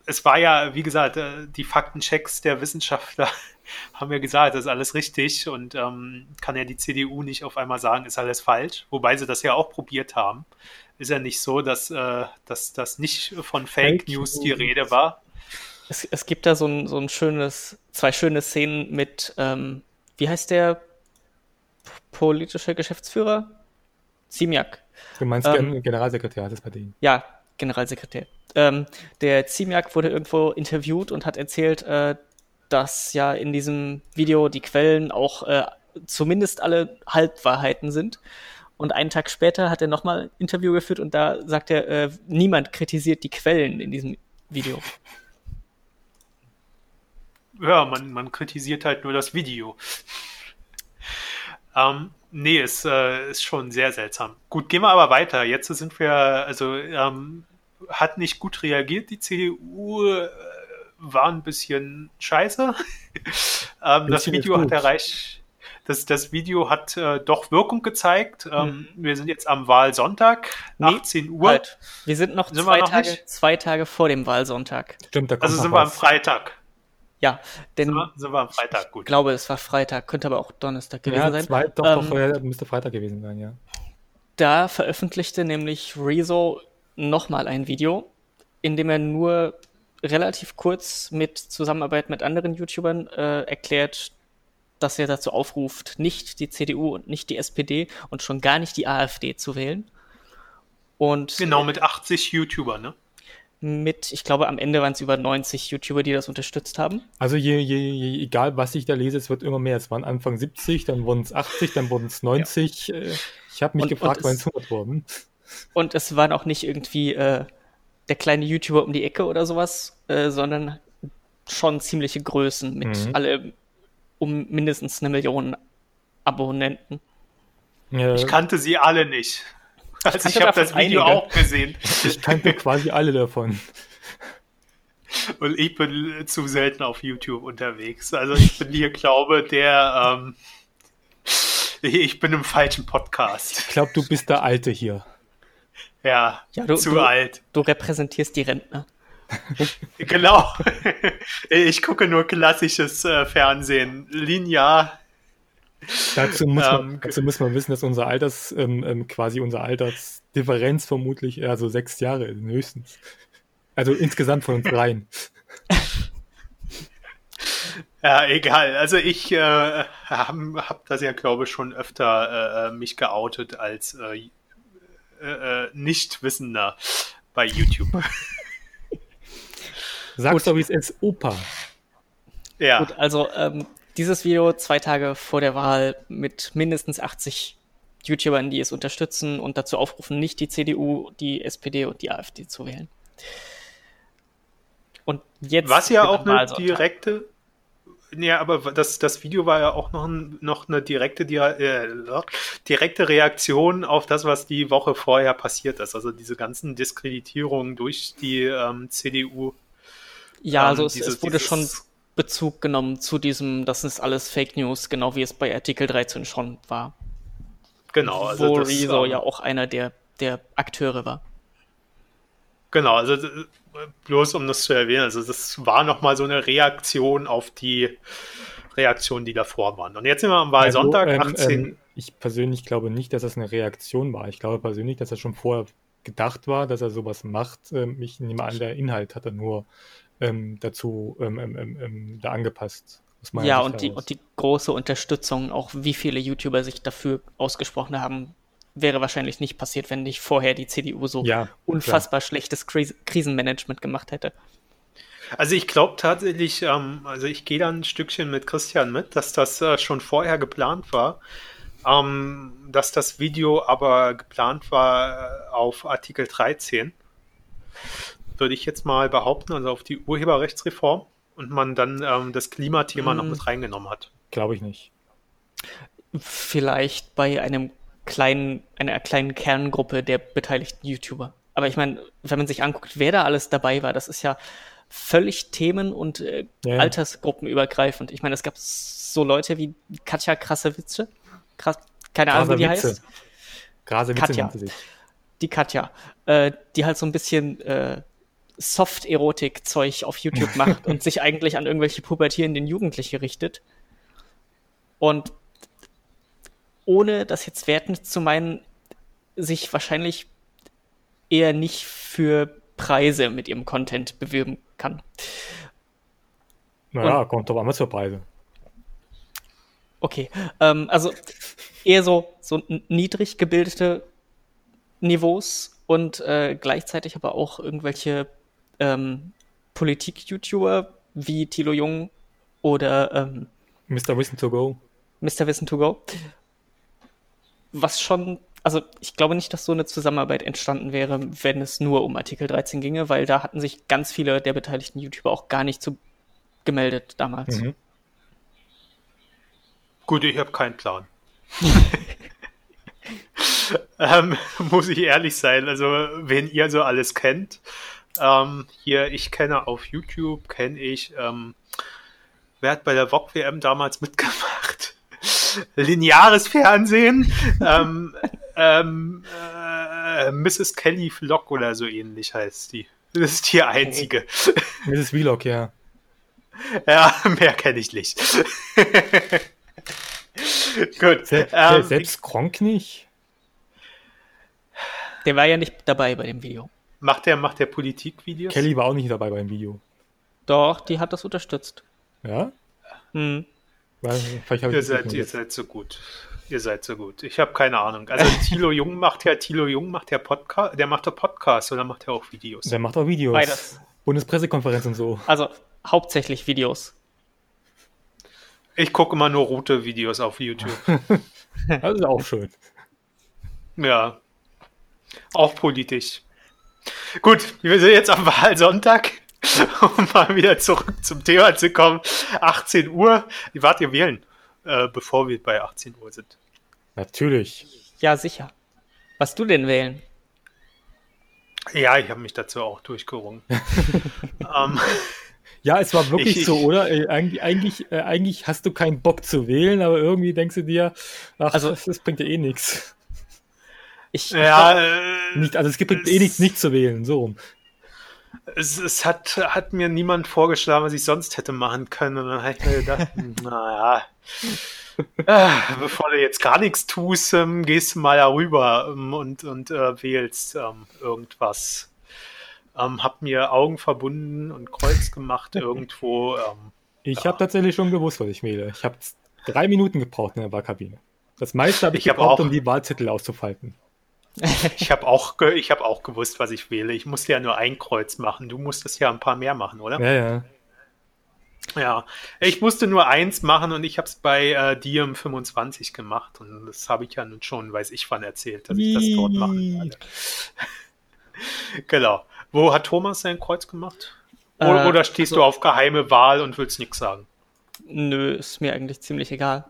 es war ja, wie gesagt, äh, die Faktenchecks der Wissenschaftler [laughs] haben ja gesagt, das ist alles richtig und ähm, kann ja die CDU nicht auf einmal sagen, ist alles falsch, wobei sie das ja auch probiert haben. Ist ja nicht so, dass, äh, dass das nicht von Fake, Fake News die Rede war. Es, es gibt da so ein, so ein schönes, zwei schöne Szenen mit, ähm, wie heißt der? politische Geschäftsführer? Ziemiak. Du meinst ähm, Generalsekretär, das ist bei denen. Ja, Generalsekretär. Ähm, der Ziemiak wurde irgendwo interviewt und hat erzählt, äh, dass ja in diesem Video die Quellen auch äh, zumindest alle Halbwahrheiten sind. Und einen Tag später hat er nochmal ein Interview geführt und da sagt er, äh, niemand kritisiert die Quellen in diesem Video. Ja, man, man kritisiert halt nur das Video. [laughs] ähm, nee, ist, äh, ist schon sehr seltsam. Gut, gehen wir aber weiter. Jetzt sind wir, also ähm, hat nicht gut reagiert, die CDU äh, war ein bisschen scheiße. [laughs] ähm, das Video hat erreicht, das, das Video hat äh, doch Wirkung gezeigt. Ähm, mhm. Wir sind jetzt am Wahlsonntag, nee, 18 Uhr. Halt. Wir sind noch, sind zwei, noch Tage, zwei Tage vor dem Wahlsonntag. Stimmt, da kommt Also sind wir am Freitag. Ja, denn sind wir, am Freitag, gut. Ich glaube, es war Freitag, könnte aber auch Donnerstag gewesen ja, sein. Zwei, doch, ähm, doch, vorher müsste Freitag gewesen sein, ja. Da veröffentlichte nämlich Rezo nochmal ein Video, in dem er nur relativ kurz mit Zusammenarbeit mit anderen YouTubern äh, erklärt, dass er dazu aufruft, nicht die CDU und nicht die SPD und schon gar nicht die AfD zu wählen. Und genau, mit 80 YouTubern, ne? Mit, ich glaube, am Ende waren es über 90 YouTuber, die das unterstützt haben. Also je, je, je, egal was ich da lese, es wird immer mehr. Es waren Anfang 70, dann wurden es 80, dann wurden es 90. Ja. Äh, ich habe mich und, gefragt, wann es 100 wurden. Und es waren auch nicht irgendwie äh, der kleine YouTuber um die Ecke oder sowas, äh, sondern schon ziemliche Größen mit mhm. alle um mindestens eine Million Abonnenten. Ja. Ich kannte sie alle nicht. Also ich, habe das Video einige. auch gesehen. Ich kannte quasi alle davon. Und ich bin zu selten auf YouTube unterwegs. Also ich bin hier, glaube der, ähm, ich bin im falschen Podcast. Ich glaube, du bist der Alte hier. Ja, ja du, zu du, alt. Du repräsentierst die Rentner. genau. Ich gucke nur klassisches äh, Fernsehen. Linear. Dazu muss, man, ähm, dazu muss man wissen, dass unser Alters, ähm, ähm, quasi unsere Altersdifferenz vermutlich eher so sechs Jahre ist, höchstens. Also insgesamt von uns dreien. [laughs] Ja, egal. Also ich äh, habe hab das ja, glaube ich, schon öfter äh, mich geoutet als äh, äh, äh Nichtwissender bei YouTube. [laughs] Sag's doch, wie es ist, Opa. Ja. Gut, also ähm, dieses Video zwei Tage vor der Wahl mit mindestens 80 YouTubern, die es unterstützen und dazu aufrufen, nicht die CDU, die SPD und die AfD zu wählen. Und jetzt. Was ja auch eine direkte. Ja, aber das, das Video war ja auch noch, ein, noch eine direkte, äh, direkte Reaktion auf das, was die Woche vorher passiert ist. Also diese ganzen Diskreditierungen durch die ähm, CDU ja, also es, dieses, es wurde schon Bezug genommen zu diesem, das ist alles Fake News, genau wie es bei Artikel 13 schon war. Genau. Also wo das, Rezo ähm, ja auch einer der, der Akteure war. Genau, also bloß um das zu erwähnen, also das war nochmal so eine Reaktion auf die Reaktionen, die davor waren. Und jetzt sind wir am Wahlsonntag, also, ähm, 18. Ähm, ich persönlich glaube nicht, dass das eine Reaktion war. Ich glaube persönlich, dass das schon vorher gedacht war, dass er sowas macht. Ähm, ich nehme an, der Inhalt hat er nur ähm, dazu ähm, ähm, ähm, ähm da angepasst. Ja, und die, und die große Unterstützung, auch wie viele YouTuber sich dafür ausgesprochen haben, wäre wahrscheinlich nicht passiert, wenn nicht vorher die CDU so ja, unfassbar klar. schlechtes Kris Krisenmanagement gemacht hätte. Also ich glaube tatsächlich, ähm, also ich gehe da ein Stückchen mit Christian mit, dass das äh, schon vorher geplant war, ähm, dass das Video aber geplant war äh, auf Artikel 13 würde ich jetzt mal behaupten, also auf die Urheberrechtsreform und man dann ähm, das Klimathema hm. noch mit reingenommen hat. Glaube ich nicht. Vielleicht bei einem kleinen, einer kleinen Kerngruppe der beteiligten YouTuber. Aber ich meine, wenn man sich anguckt, wer da alles dabei war, das ist ja völlig themen- und äh, ja. altersgruppenübergreifend. Ich meine, es gab so Leute wie Katja Krassewitze. Krass, keine Ahnung, wie die heißt. Krasewitze Katja. Die Katja. Äh, die halt so ein bisschen äh, Soft-Erotik-Zeug auf YouTube macht und sich eigentlich an irgendwelche pubertierenden Jugendliche richtet. Und ohne das jetzt wertend zu meinen, sich wahrscheinlich eher nicht für Preise mit ihrem Content bewirben kann. Naja, und, kommt doch einmal zur Preise. Okay, ähm, also eher so, so niedrig gebildete Niveaus und äh, gleichzeitig aber auch irgendwelche ähm, Politik-YouTuber wie Tilo Jung oder ähm, Mr. Wissen to Go. Mr. Wissen to Go. Was schon, also ich glaube nicht, dass so eine Zusammenarbeit entstanden wäre, wenn es nur um Artikel 13 ginge, weil da hatten sich ganz viele der beteiligten YouTuber auch gar nicht zu gemeldet damals. Mhm. Gut, ich habe keinen Plan. [laughs] ähm, muss ich ehrlich sein. Also, wen ihr so alles kennt, ähm, hier, ich kenne auf YouTube, kenne ich, ähm, wer hat bei der VOG WM damals mitgemacht? [laughs] Lineares Fernsehen, ähm, [laughs] ähm, äh, Mrs. Kelly Vlog oder so ähnlich heißt die. Das ist die einzige. [laughs] Mrs. Vlog, ja. Ja, mehr kenne ich nicht. Gut. Se ähm, selbst Kronk nicht? Der war ja nicht dabei bei dem Video. Macht der, macht der Politikvideos? Kelly war auch nicht dabei beim Video. Doch, die hat das unterstützt. Ja? Hm. Weil, ihr, seid, ihr seid so gut. Ihr seid so gut. Ich habe keine Ahnung. Also Thilo Jung macht ja, Thilo Jung macht ja Podcast, der macht ja Podcast oder macht er auch Videos? Der macht auch Videos. Beides. Bundespressekonferenz und so. Also hauptsächlich Videos. Ich gucke immer nur rote Videos auf YouTube. [laughs] das ist auch schön. Ja. Auch politisch. Gut, wir sind jetzt am Wahlsonntag, [laughs] um mal wieder zurück zum Thema zu kommen. 18 Uhr. Wie wart ihr wählen, äh, bevor wir bei 18 Uhr sind? Natürlich. Ja, sicher. Was du denn wählen? Ja, ich habe mich dazu auch durchgerungen. [laughs] ähm, ja, es war wirklich ich, so, oder? Äh, eigentlich, eigentlich, äh, eigentlich hast du keinen Bock zu wählen, aber irgendwie denkst du dir, ach, also, das, das bringt dir eh nichts. Ich, ja, ich, nicht, also es gibt es, eh nichts, nicht zu wählen, so rum. Es, es, hat, hat mir niemand vorgeschlagen, was ich sonst hätte machen können. Und dann habe ich mir gedacht, [laughs] naja, äh, bevor du jetzt gar nichts tust, ähm, gehst du mal darüber ähm, und, und äh, wählst ähm, irgendwas. Ähm, hab mir Augen verbunden und Kreuz gemacht [laughs] irgendwo. Ähm, ich ja. habe tatsächlich schon gewusst, was ich wähle. Ich habe drei Minuten gebraucht in der Wahlkabine. Das meiste habe ich, ich gebraucht, hab auch, um die Wahlzettel auszufalten. [laughs] Ich habe auch, hab auch gewusst, was ich wähle. Ich musste ja nur ein Kreuz machen. Du musstest ja ein paar mehr machen, oder? Ja, ja. Ja, ich musste nur eins machen und ich habe es bei äh, Diem 25 gemacht. Und das habe ich ja nun schon, weiß ich wann erzählt, dass ich das dort machen werde. [laughs] genau. Wo hat Thomas sein Kreuz gemacht? Oder, äh, oder stehst also, du auf geheime Wahl und willst nichts sagen? Nö, ist mir eigentlich ziemlich egal.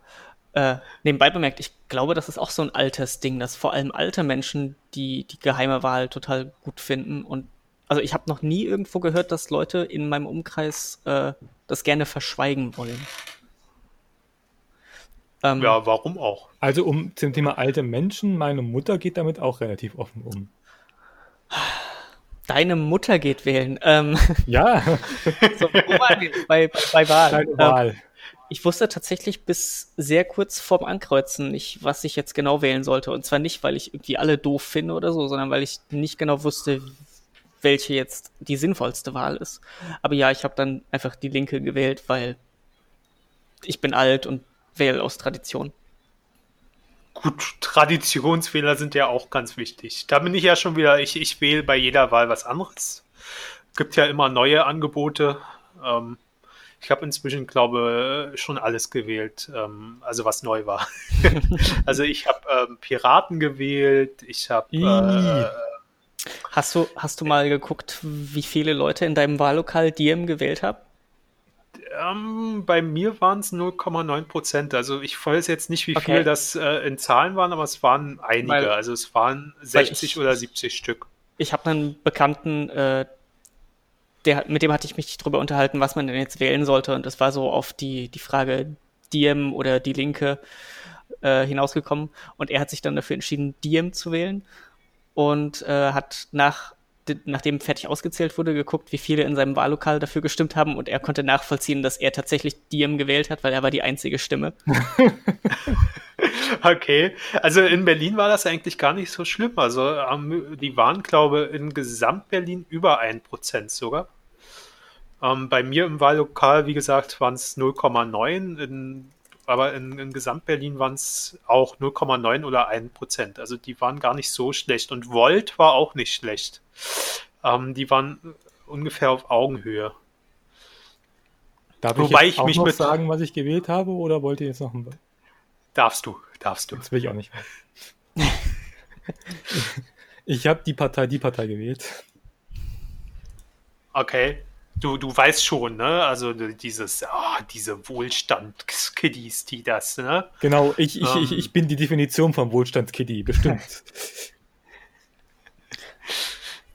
Äh, nebenbei bemerkt, ich glaube, das ist auch so ein altes Ding, dass vor allem alte Menschen die, die geheime Wahl total gut finden. Und also ich habe noch nie irgendwo gehört, dass Leute in meinem Umkreis äh, das gerne verschweigen wollen. Ähm, ja, warum auch? Also um zum Thema alte Menschen, meine Mutter geht damit auch relativ offen um. Deine Mutter geht wählen. Ähm, ja. [laughs] so, bei, bei Wahl. Deine Wahl. Ähm, ich wusste tatsächlich bis sehr kurz vorm Ankreuzen nicht, was ich jetzt genau wählen sollte. Und zwar nicht, weil ich irgendwie alle doof finde oder so, sondern weil ich nicht genau wusste, welche jetzt die sinnvollste Wahl ist. Aber ja, ich habe dann einfach die Linke gewählt, weil ich bin alt und wähle aus Tradition. Gut, Traditionsfehler sind ja auch ganz wichtig. Da bin ich ja schon wieder, ich, ich wähle bei jeder Wahl was anderes. Gibt ja immer neue Angebote. Ähm, ich habe inzwischen, glaube schon alles gewählt, ähm, also was neu war. [laughs] [laughs] also ich habe ähm, Piraten gewählt, ich habe. Äh, hast du hast du mal geguckt, wie viele Leute in deinem Wahllokal Diem gewählt haben? Ähm, bei mir waren es 0,9 Prozent. Also ich weiß jetzt nicht, wie okay. viel das äh, in Zahlen waren, aber es waren einige. Weil, also es waren 60 ich, oder 70 Stück. Ich habe einen Bekannten, äh, der, mit dem hatte ich mich drüber unterhalten, was man denn jetzt wählen sollte. Und das war so auf die, die Frage Diem oder die Linke äh, hinausgekommen. Und er hat sich dann dafür entschieden, Diem zu wählen. Und äh, hat nach, nachdem fertig ausgezählt wurde, geguckt, wie viele in seinem Wahllokal dafür gestimmt haben. Und er konnte nachvollziehen, dass er tatsächlich Diem gewählt hat, weil er war die einzige Stimme. [laughs] Okay, also in Berlin war das eigentlich gar nicht so schlimm. Also ähm, die waren, glaube ich, in Gesamt-Berlin über ein Prozent sogar. Ähm, bei mir im Wahllokal, wie gesagt, waren es 0,9. In aber in, in Gesamt-Berlin waren es auch 0,9 oder 1 Prozent. Also die waren gar nicht so schlecht. Und Volt war auch nicht schlecht. Ähm, die waren ungefähr auf Augenhöhe. Darf Wobei ich, ich mich noch mit- sagen, was ich gewählt habe, oder wollt ihr jetzt noch ein... Darfst du, darfst du. Das will ich auch nicht. ich habe die Partei, die Partei gewählt. Okay. Du, du weißt schon, ne? Also dieses, ah, diese Wohlstandskiddies, die das, ne? Genau, ich, ich, ich, Ähm. ich bin die Definition vom Wohlstandskiddy, bestimmt. [laughs]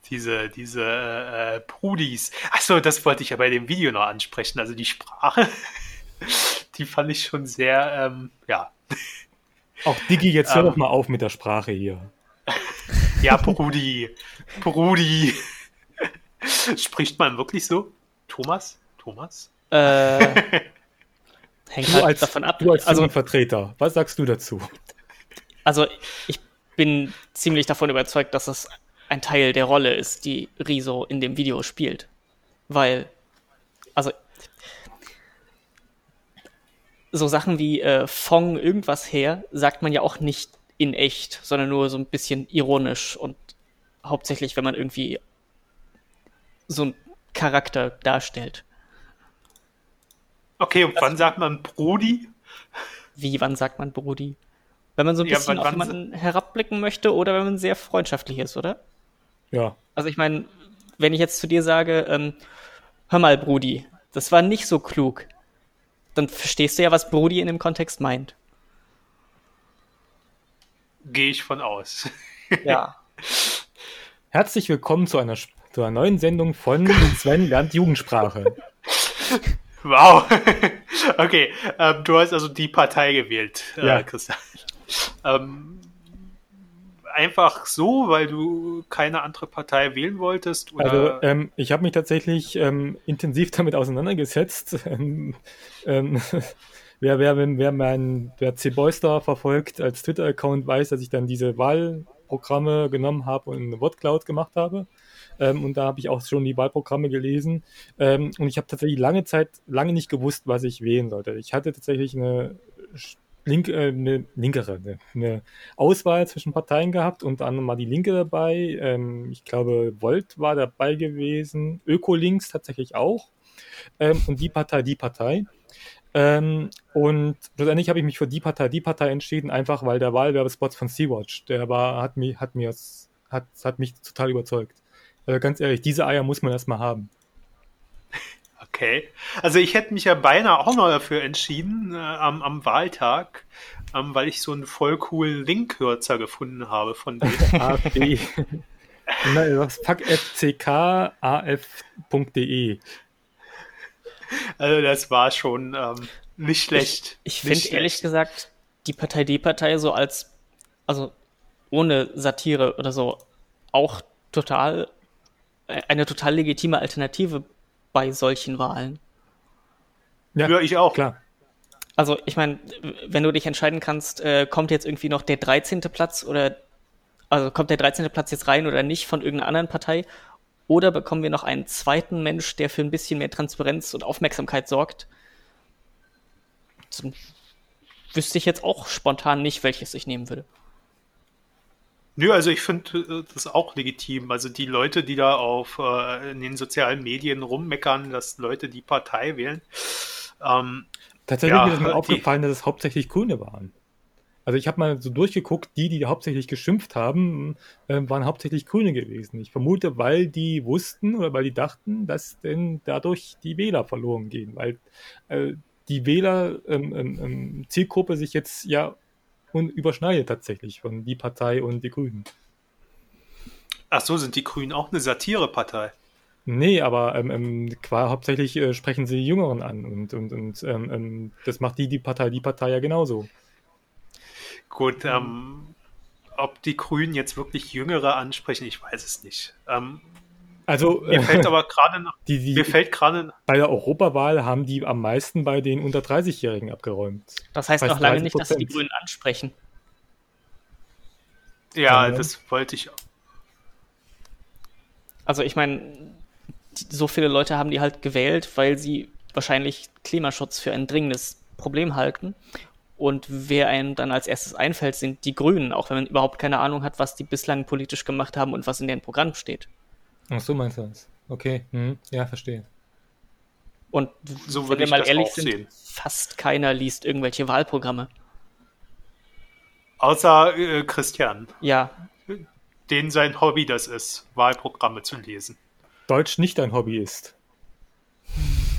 Diese, diese äh, Prudis. Achso, das wollte ich ja bei dem Video noch ansprechen. Also die Sprache, [laughs] die fand ich schon sehr, ähm, ja. Auch Diggi, jetzt hör Ähm. doch mal auf mit der Sprache hier. [laughs] Ja, Prudi. Prudi. [laughs] Spricht man wirklich so? Thomas? Thomas? Äh, [laughs] hängt Du halt als, davon ab. du als also, Vertreter, was sagst du dazu? also ich bin ziemlich davon überzeugt, dass es ein Teil der Rolle ist, die Riso in dem Video spielt. Weil, also so Sachen wie äh, Fong irgendwas her, sagt man ja auch nicht in echt, sondern nur so ein bisschen ironisch und hauptsächlich, wenn man irgendwie so einen Charakter darstellt. Okay, und wann sagt man Prudi? Wie, wann sagt man Brudi? Wenn man so ein Ja, bisschen wann- auf jemanden herabblicken möchte oder wenn man sehr freundschaftlich ist, oder? Ja, Also ich meine, wenn ich jetzt zu dir sage, ähm, hör mal, Brudi, das war nicht so klug, dann verstehst du ja, was Brudi in dem Kontext meint. Gehe ich von aus. [laughs] Ja. herzlich willkommen zu einer, zu einer neuen Sendung von [laughs] Sven lernt Jugendsprache. Wow. [laughs] Okay, ähm, du hast also die Partei gewählt, äh, Ja. Christian. Ähm, einfach so, weil du keine andere Partei wählen wolltest? Oder? Also ähm, ich habe mich tatsächlich ähm, intensiv [laughs] damit auseinandergesetzt. Ähm, ähm, [laughs] wer, wer, wer, mein, wer C-Boyster verfolgt als Twitter-Account weiß, dass ich dann diese Wahlprogramme genommen habe und eine Wortcloud gemacht habe. Ähm, und da habe ich auch schon die Wahlprogramme gelesen. Ähm, und ich habe tatsächlich lange Zeit, lange nicht gewusst, was ich wählen sollte. Ich hatte tatsächlich eine, link, äh, eine linkere, eine, eine Auswahl zwischen Parteien gehabt, unter anderem mal die Linke dabei. Ähm, ich glaube, Volt war dabei gewesen, Ökolinks tatsächlich auch. Ähm, und die Partei, die Partei. Ähm, und schlussendlich habe ich mich für die Partei, die Partei entschieden, einfach weil der Wahlwerbespot von Sea-Watch, der war, hat mich, hat mir, hat, hat mich total überzeugt. Also ganz ehrlich, diese Eier muss man erstmal haben. Okay. Also ich hätte mich ja beinahe auch noch dafür entschieden äh, am, am Wahltag, ähm, weil ich so einen voll coolen Linkkürzer gefunden habe von. AfD. [laughs] Na, das fuckfckaf.de. also das war schon ähm, nicht schlecht. Ich Nicht finde ehrlich gesagt die Partei D-Partei so als, also ohne Satire oder so, auch total, äh, eine total legitime Alternative bei solchen Wahlen. Ja, ich auch. Klar. Also ich meine, wenn du dich entscheiden kannst, äh, kommt jetzt irgendwie noch der 13. Platz oder also kommt der 13. Platz jetzt rein oder nicht von irgendeiner anderen Partei oder bekommen wir noch einen zweiten Mensch, der für ein bisschen mehr Transparenz und Aufmerksamkeit sorgt, dann wüsste ich jetzt auch spontan nicht, welches ich nehmen würde. Nö, also ich finde äh, das auch legitim. Also die Leute, die da auf äh, in den sozialen Medien rummeckern, dass Leute die Partei wählen. Ähm, Tatsächlich Ja, ist mir die- aufgefallen, dass es hauptsächlich Grüne waren. Also ich habe mal so durchgeguckt, die, die hauptsächlich geschimpft haben, äh, waren hauptsächlich Grüne gewesen. Ich vermute, weil die wussten oder weil die dachten, dass denn dadurch die Wähler verloren gehen, weil äh, die Wähler ähm, ähm, ähm, Zielgruppe sich jetzt ja un überschneidet tatsächlich von die Partei und die Grünen. ach so, sind die Grünen auch eine Satirepartei? Nee, aber ähm, ähm, qua hauptsächlich äh, sprechen sie die Jüngeren an und, und, und ähm, ähm, das macht die, die Partei, die Partei ja genauso. Gut, ähm, ob die Grünen jetzt wirklich Jüngere ansprechen, ich weiß es nicht. Also mir fällt aber gerade noch, die, die, mir fällt gerade, bei der Europawahl haben die am meisten bei den unter 30-Jährigen abgeräumt. Das heißt noch lange 30%. nicht, dass sie die Grünen ansprechen. ja, Ja. das wollte ich. Also ich meine, so viele Leute haben die halt gewählt, weil sie wahrscheinlich Klimaschutz für ein dringendes Problem halten. Und wer einem dann als erstes einfällt, sind die Grünen, auch wenn man überhaupt keine Ahnung hat, was die bislang politisch gemacht haben und was in deren Programm steht. Ach so meinst du das? Okay, hm. ja, verstehe. Und So wenn würde wir ich mal das ehrlich auch sind, sehen. fast keiner liest irgendwelche Wahlprogramme. Außer äh, Christian, Ja, den sein Hobby das ist, Wahlprogramme zu lesen. Deutsch nicht dein Hobby ist.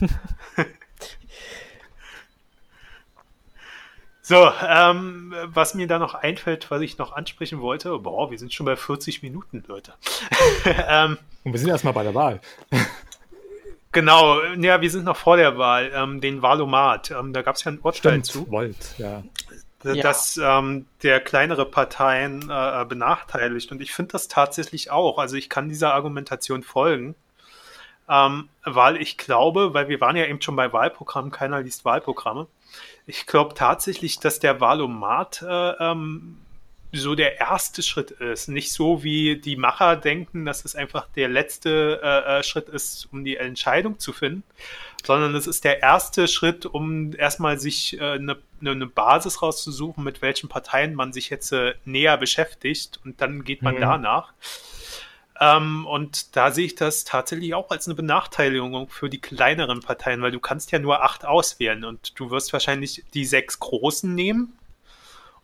[laughs] So, ähm, was mir da noch einfällt, was ich noch ansprechen wollte, boah, wir sind schon bei 40 Minuten, Leute. [laughs] ähm, Und wir sind erstmal bei der Wahl. genau, ja, wir sind noch vor der Wahl, ähm, den Wahlomat. Ähm, da gab es ja ein Urteil zu, Volt, ja. Ja. dass ähm, der kleinere Parteien äh, benachteiligt. Und ich finde das tatsächlich auch. Also ich kann dieser Argumentation folgen. Ähm, weil ich glaube, weil wir waren ja eben schon bei Wahlprogrammen, keiner liest Wahlprogramme. Ich glaube tatsächlich, dass der Wahlomat äh, ähm, so der erste Schritt ist. Nicht so wie die Macher denken, dass es einfach der letzte äh, äh, Schritt ist, um die Entscheidung zu finden, sondern es ist der erste Schritt, um erstmal sich äh, eine, eine Basis rauszusuchen, mit welchen Parteien man sich jetzt äh, näher beschäftigt und dann geht man Mhm. danach. Ähm, und da sehe ich das tatsächlich auch als eine Benachteiligung für die kleineren Parteien, weil du kannst ja nur acht auswählen und du wirst wahrscheinlich die sechs großen nehmen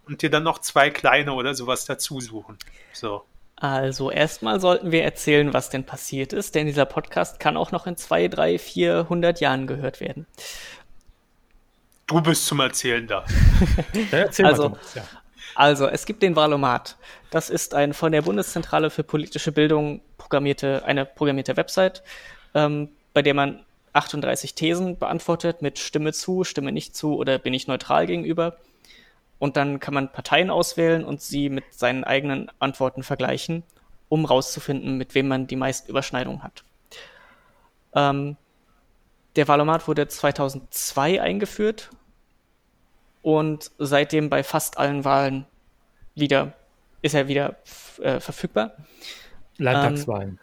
und dir dann noch zwei kleine oder sowas dazu suchen. So. also erstmal sollten wir erzählen, was denn passiert ist, denn dieser Podcast kann auch noch in zwei, drei, vierhundert Jahren gehört werden. Du bist zum Erzählen da. [laughs] ja erzähl Also- mal, Thomas. Ja. Also, es gibt den Valomat. Das ist ein von der Bundeszentrale für politische Bildung programmierte, eine programmierte Website, ähm, bei der man 38 Thesen beantwortet mit Stimme zu, Stimme nicht zu oder bin ich neutral gegenüber. Und dann kann man Parteien auswählen und sie mit seinen eigenen Antworten vergleichen, um rauszufinden, mit wem man die meisten Überschneidungen hat. Ähm, der Valomat wurde 2002 eingeführt und seitdem bei fast allen Wahlen wieder ist er wieder äh, verfügbar. Landtagswahlen.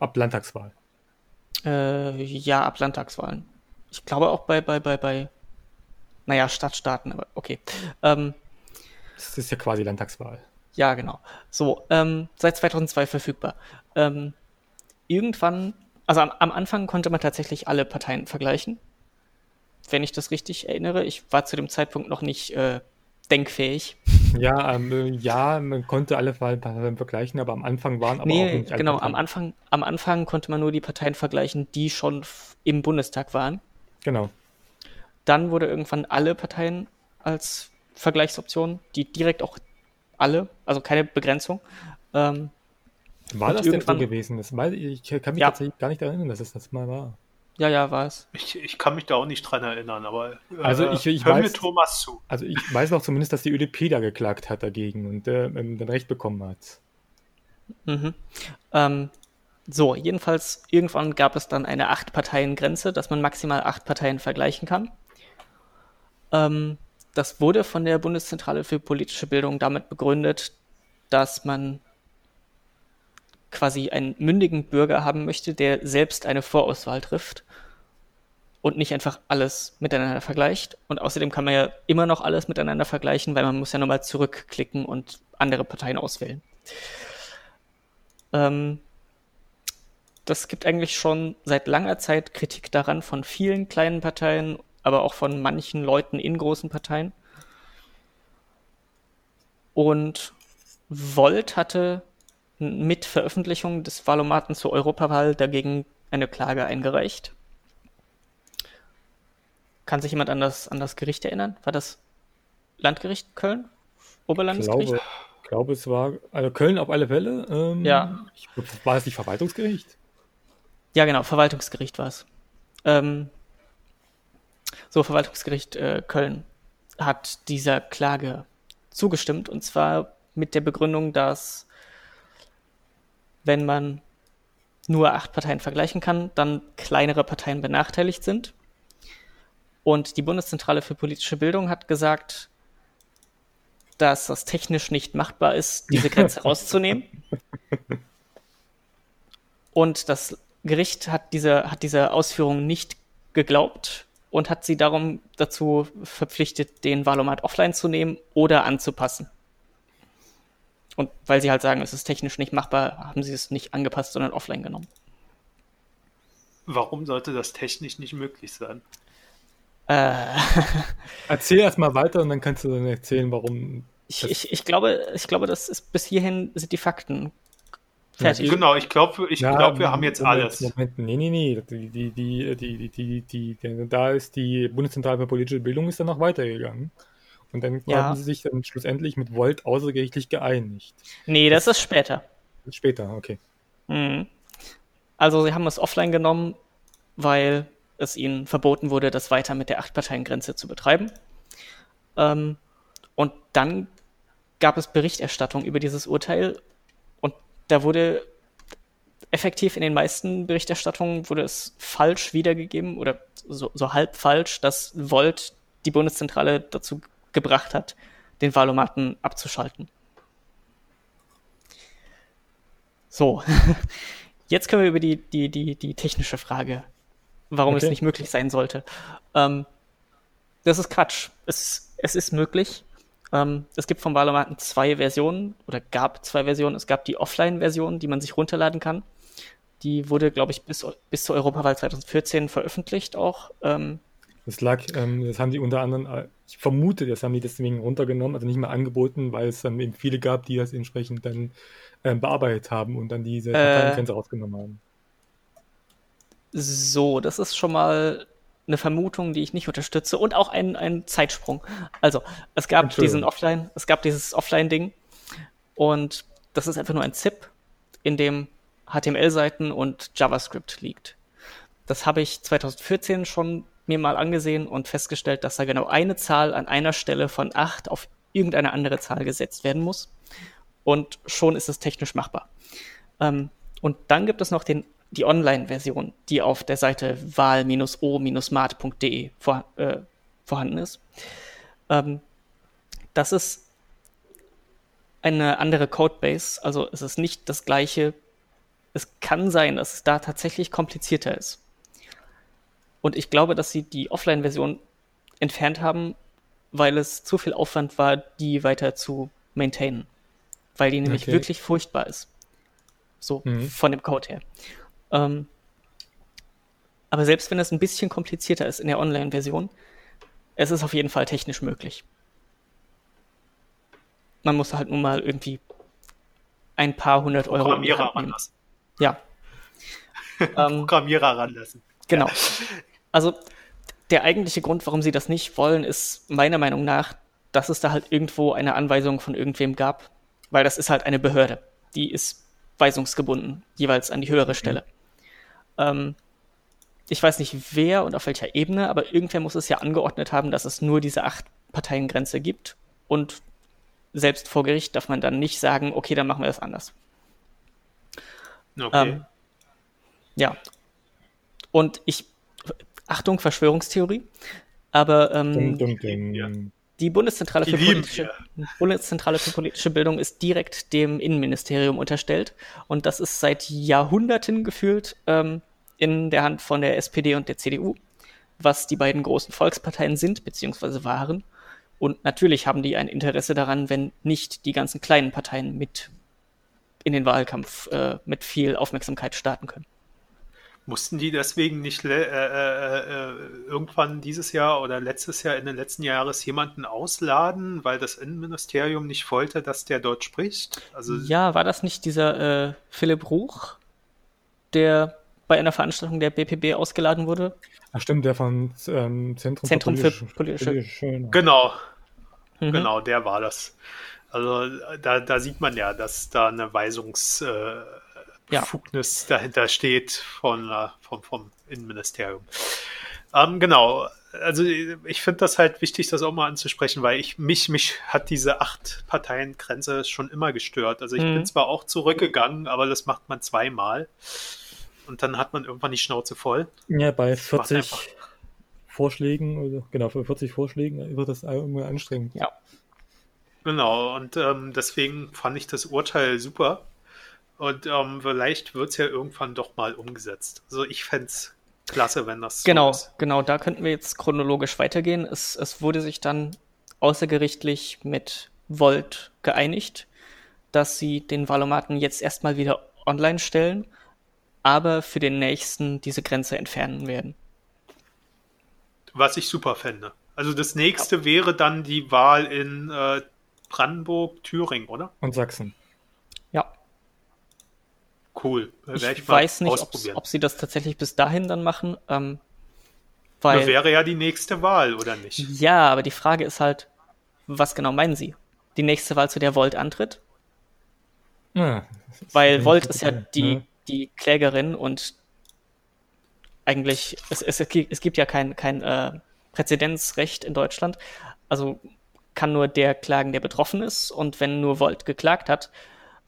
Ab Landtagswahl. Äh, ja, ab Landtagswahlen. Ich glaube auch bei bei bei bei naja Stadtstaaten, aber okay. Ähm, Das ist ja quasi Landtagswahl. Ja, genau. So, ähm, seit 2002 verfügbar. Ähm, irgendwann, also am, am Anfang konnte man tatsächlich alle Parteien vergleichen. Wenn ich das richtig erinnere. Ich war zu dem Zeitpunkt noch nicht äh, denkfähig. [laughs] Ja, ähm, äh, ja, man konnte alle Parteien vergleichen, aber am Anfang waren aber auch nee, nicht alle genau. Parteien. Am Anfang, am Anfang konnte man nur die Parteien vergleichen, die schon im Bundestag waren. Genau. Dann wurde irgendwann alle Parteien als Vergleichsoption, die direkt auch alle, also keine Begrenzung. Ähm, War das denn so gewesen? Das ich kann mich Ja. tatsächlich gar nicht erinnern, dass es das mal war. Ja, ja, war es. Ich, ich kann mich da auch nicht dran erinnern, aber äh, Also ich- ich hör weiß- mir Thomas zu. Also ich weiß noch zumindest, dass die ÖDP da geklagt hat dagegen und äh, ähm, dann Recht bekommen hat. Mhm. Ähm, so, jedenfalls, irgendwann gab es dann eine Acht-Parteien-Grenze, dass man maximal acht Parteien vergleichen kann. Ähm, das wurde von der Bundeszentrale für politische Bildung damit begründet, dass man quasi einen mündigen Bürger haben möchte, der selbst eine Vorauswahl trifft und nicht einfach alles miteinander vergleicht. Und außerdem kann man ja immer noch alles miteinander vergleichen, weil man muss ja nochmal zurückklicken und andere Parteien auswählen. Ähm, das gibt eigentlich schon seit langer Zeit Kritik daran von vielen kleinen Parteien, aber auch von manchen Leuten in großen Parteien. Und Volt hatte mit Veröffentlichung des Wahlomaten zur Europawahl dagegen eine Klage eingereicht. Kann sich jemand an das, an das Gericht erinnern? War das Landgericht Köln? Ich Oberlandesgericht? glaube, ich glaube, es war also Köln auf alle Fälle. Ähm, Ja. Ich, war es nicht Verwaltungsgericht? Ja, genau, Verwaltungsgericht war es. Ähm, so, Verwaltungsgericht äh, Köln hat dieser Klage zugestimmt und zwar mit der Begründung, dass wenn man nur acht Parteien vergleichen kann, dann kleinere Parteien benachteiligt sind. Und die Bundeszentrale für politische Bildung hat gesagt, dass das technisch nicht machbar ist, diese Grenze [laughs] rauszunehmen. Und das Gericht hat diese, hat diese Ausführung nicht geglaubt und hat sie darum dazu verpflichtet, den Valomat offline zu nehmen oder anzupassen. Und weil sie halt sagen, es ist technisch nicht machbar, haben sie es nicht angepasst, sondern offline genommen. Warum sollte das technisch nicht möglich sein? Äh. [laughs] Erzähl erstmal weiter und dann kannst du dann erzählen, warum. Ich, ich, ich, glaube, ich glaube, das ist bis hierhin sind die Fakten fertig. Genau, ich glaube, ich ja, glaub, wir haben jetzt Moment, alles. Moment, nee, nee, nee. Die, die, die, die, die, die, die, da ist die Bundeszentrale für politische Bildung ist dann noch weitergegangen. Und dann ja. haben sie sich dann schlussendlich mit Volt außergerichtlich geeinigt. Nee, das, das ist später. Später, okay. Mhm. Also sie haben es offline genommen, weil es ihnen verboten wurde, das weiter mit der Acht-Parteien-Grenze zu betreiben. Ähm, und dann gab es Berichterstattung über dieses Urteil und da wurde effektiv in den meisten Berichterstattungen wurde es falsch wiedergegeben oder so, so halb falsch, dass Volt die Bundeszentrale dazu gebracht hat, den Wahlomaten abzuschalten. So, [laughs] jetzt können wir über die, die, die, die technische Frage warum okay. es nicht möglich sein sollte. Ähm, das ist Quatsch. Es, es ist möglich. Ähm, es gibt vom Valomaten zwei Versionen oder gab zwei Versionen. Es gab die Offline-Version, die man sich runterladen kann. Die wurde, glaube ich, bis, bis zur Europawahl 2014 veröffentlicht auch. Ähm, das lag, ähm, das haben die unter anderem, ich vermute, das haben die deswegen runtergenommen, also nicht mehr angeboten, weil es dann eben viele gab, die das entsprechend dann ähm, bearbeitet haben und dann diese Parteigrenze äh, rausgenommen haben. So, das ist schon mal eine Vermutung, die ich nicht unterstütze und auch ein, ein Zeitsprung. Also, es gab diesen Offline, es gab dieses Offline-Ding und das ist einfach nur ein ZIP, in dem HTML-Seiten und JavaScript liegt. Das habe ich 2014 schon mir mal angesehen und festgestellt, dass da genau eine Zahl an einer Stelle von 8 auf irgendeine andere Zahl gesetzt werden muss. Und schon ist es technisch machbar. Ähm, und dann gibt es noch den die Online-Version, die auf der Seite wahl-o-mart.de vor, äh, vorhanden ist. Ähm, das ist eine andere Codebase, also es ist nicht das gleiche. Es kann sein, dass es da tatsächlich komplizierter ist. Und ich glaube, dass sie die Offline-Version entfernt haben, weil es zu viel Aufwand war, die weiter zu maintainen. Weil die nämlich okay. wirklich furchtbar ist. So mhm. von dem Code her. Ähm, aber selbst wenn es ein bisschen komplizierter ist in der Online-Version, es ist auf jeden Fall technisch möglich. Man muss halt nun mal irgendwie ein paar hundert Euro. Programmierer ranlassen. Ja. [laughs] ähm, Programmierer ranlassen. Genau. Also der eigentliche Grund, warum sie das nicht wollen, ist meiner Meinung nach, dass es da halt irgendwo eine Anweisung von irgendwem gab, weil das ist halt eine Behörde. Die ist weisungsgebunden, jeweils an die höhere mhm. Stelle. Ähm, ich weiß nicht wer und auf welcher Ebene, aber irgendwer muss es ja angeordnet haben, dass es nur diese acht Parteiengrenze gibt. Und selbst vor Gericht darf man dann nicht sagen, okay, dann machen wir das anders. Okay. Ähm, ja. Und ich, Achtung, Verschwörungstheorie, aber ähm, dum, dum, dum. die Bundeszentrale für, politische, Bundeszentrale für politische Bildung ist direkt dem Innenministerium unterstellt. Und das ist seit Jahrhunderten gefühlt ähm, in der Hand von der SPD und der CDU, was die beiden großen Volksparteien sind bzw. waren. Und natürlich haben die ein Interesse daran, wenn nicht die ganzen kleinen Parteien mit in den Wahlkampf äh, mit viel Aufmerksamkeit starten können. Mussten die deswegen nicht äh, äh, äh, irgendwann dieses Jahr oder letztes Jahr, in den letzten Jahres jemanden ausladen, weil das Innenministerium nicht wollte, dass der dort spricht? Also ja, war das nicht dieser äh, Philipp Ruch, der bei einer Veranstaltung der BPB ausgeladen wurde. Ach stimmt, der von ähm, Zentrum, Zentrum für politische, politische, politische Genau, mhm. genau, der war das. Also da, da sieht man ja, dass da eine Weisungsbefugnis äh, ja. dahinter steht von, äh, vom, vom Innenministerium. Ähm, genau, also ich finde das halt wichtig, das auch mal anzusprechen, weil ich mich, mich hat diese acht Parteien-Grenze schon immer gestört. Also ich mhm. bin zwar auch zurückgegangen, aber das macht man zweimal und dann hat man irgendwann die Schnauze voll. Ja, bei 40 Vorschlägen, oder, genau, für 40 Vorschlägen wird das irgendwie anstrengend. Ja. Genau, und ähm, deswegen fand ich das Urteil super. Und ähm, vielleicht wird es ja irgendwann doch mal umgesetzt. Also ich fände es klasse, wenn das so genau, ist. Genau, da könnten wir jetzt chronologisch weitergehen. Es, es wurde sich dann außergerichtlich mit Volt geeinigt, dass sie den Valomaten jetzt erstmal wieder online stellen, aber für den nächsten diese Grenze entfernen werden. Was ich super fände. Also das nächste ja. wäre dann die Wahl in äh, Brandenburg, Thüringen, oder? Und Sachsen. Ja. Cool. ich, ich weiß nicht, ob sie das tatsächlich bis dahin dann machen. Ähm, weil, das wäre ja die nächste Wahl, oder nicht? Ja, aber die Frage ist halt, was genau meinen Sie? Die nächste Wahl, zu der Volt antritt? Ja, weil Volt ist ja die, die Klägerin und eigentlich, es, es, es gibt ja kein, kein äh, Präzedenzrecht in Deutschland. Also kann nur der klagen, der betroffen ist. Und wenn nur Volt geklagt hat,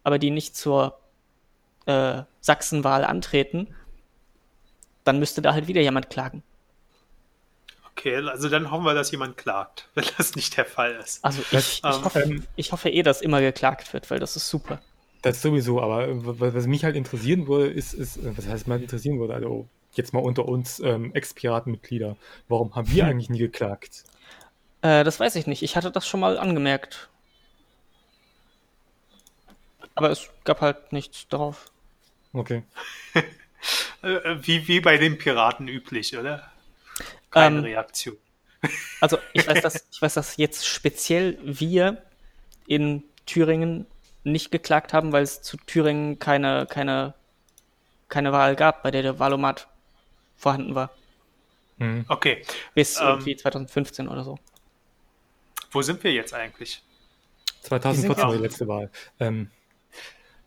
aber die nicht zur äh, Sachsenwahl antreten, dann müsste da halt wieder jemand klagen. Okay, also dann hoffen wir, dass jemand klagt, [laughs] wenn das nicht der Fall ist. Also ich, ich, ähm, hoffe, ich hoffe eh, dass immer geklagt wird, weil das ist super. Das sowieso, aber was mich halt interessieren würde, ist, ist was heißt mal interessieren würde, also jetzt mal unter uns ähm, Ex-Piratenmitglieder, warum haben wir eigentlich nie geklagt? Äh, das weiß ich nicht. Ich hatte das schon mal angemerkt. Aber es gab halt nichts darauf. Okay. [laughs] Äh, wie, wie bei den Piraten üblich, oder? Keine ähm, Reaktion. [laughs] Also ich weiß, dass, ich weiß, dass jetzt speziell wir in Thüringen nicht geklagt haben, weil es zu Thüringen keine, keine, keine Wahl gab, bei der der Wahlomat vorhanden war. Mhm. Okay. Bis ähm, irgendwie 2015 oder so. Wo sind wir jetzt eigentlich? 2014 war die letzte Wahl. Ähm,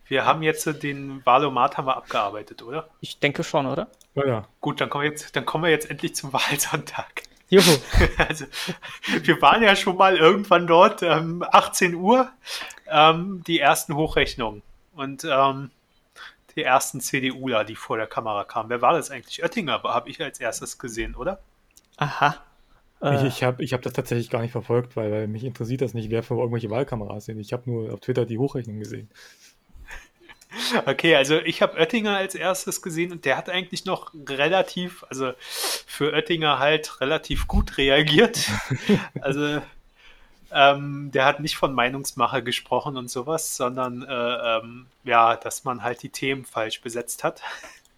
wir haben jetzt den Wahlomat haben wir abgearbeitet, oder? Ich denke schon, oder? Ja, ja. Gut, dann kommen wir jetzt, dann kommen wir jetzt endlich zum Wahlsonntag. Juhu. [laughs] Also, wir waren ja schon mal irgendwann dort, ähm, 18 Uhr, ähm, die ersten Hochrechnungen. Und ähm, die ersten CDUler, die vor der Kamera kamen. Wer war das eigentlich? Oettinger habe ich als erstes gesehen, oder? Aha. Ich, ich habe ich hab das tatsächlich gar nicht verfolgt, weil, weil mich interessiert das nicht, wer für irgendwelche Wahlkameras sind. Ich habe nur auf Twitter die Hochrechnung gesehen. Okay, also ich habe Oettinger als erstes gesehen und der hat eigentlich noch relativ, also für Oettinger halt relativ gut reagiert. [laughs] Also ähm, der hat nicht von Meinungsmache gesprochen und sowas, sondern äh, ähm, ja, dass man halt die Themen falsch besetzt hat.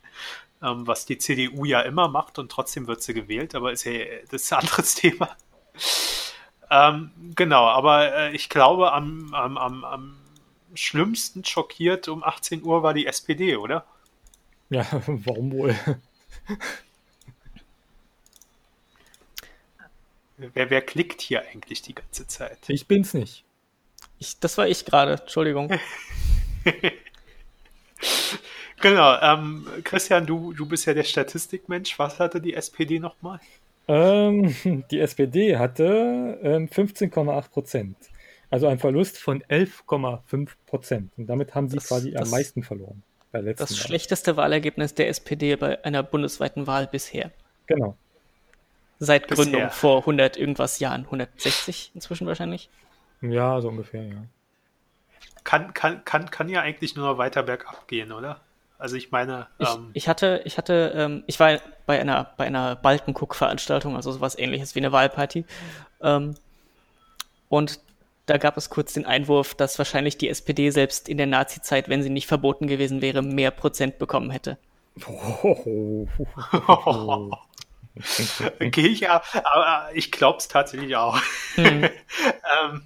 [laughs] ähm, was die CDU ja immer macht und trotzdem wird sie gewählt, aber ist ja das ist ein anderes [laughs] Thema. Ähm, genau, aber äh, ich glaube, am, am, am, am schlimmsten schockiert um 18 Uhr war die SPD, oder? Ja, [laughs] warum wohl? Wer, wer klickt hier eigentlich die ganze Zeit? Ich bin's nicht. Ich, das war ich gerade, Entschuldigung. [laughs] genau, ähm, Christian, du, du bist ja der Statistikmensch. Was hatte die SPD nochmal? Ähm, [laughs] die SPD hatte ähm, 15,8 Prozent. Also ein Verlust von 11,5 Prozent. Und damit haben sie das, quasi das, am meisten verloren. das Wahl. schlechteste Wahlergebnis der SPD bei einer bundesweiten Wahl bisher. Genau. Seit Bisher. Gründung vor 100 irgendwas Jahren. 160 inzwischen wahrscheinlich? Ja, so ungefähr, ja. Kann, kann, kann, kann ja eigentlich nur weiter bergab gehen, oder? Also ich meine. Ich, ähm, ich hatte, ich hatte, ähm, ich war bei einer, bei einer Balkenguck-Veranstaltung, also sowas ähnliches wie eine Wahlparty. Ähm, und da gab es kurz den Einwurf, dass wahrscheinlich die SPD selbst in der Nazi-Zeit, wenn sie nicht verboten gewesen wäre, mehr Prozent bekommen hätte. [laughs] Gehe ich ja, aber ich glaube es tatsächlich auch. Mhm. [laughs] ähm,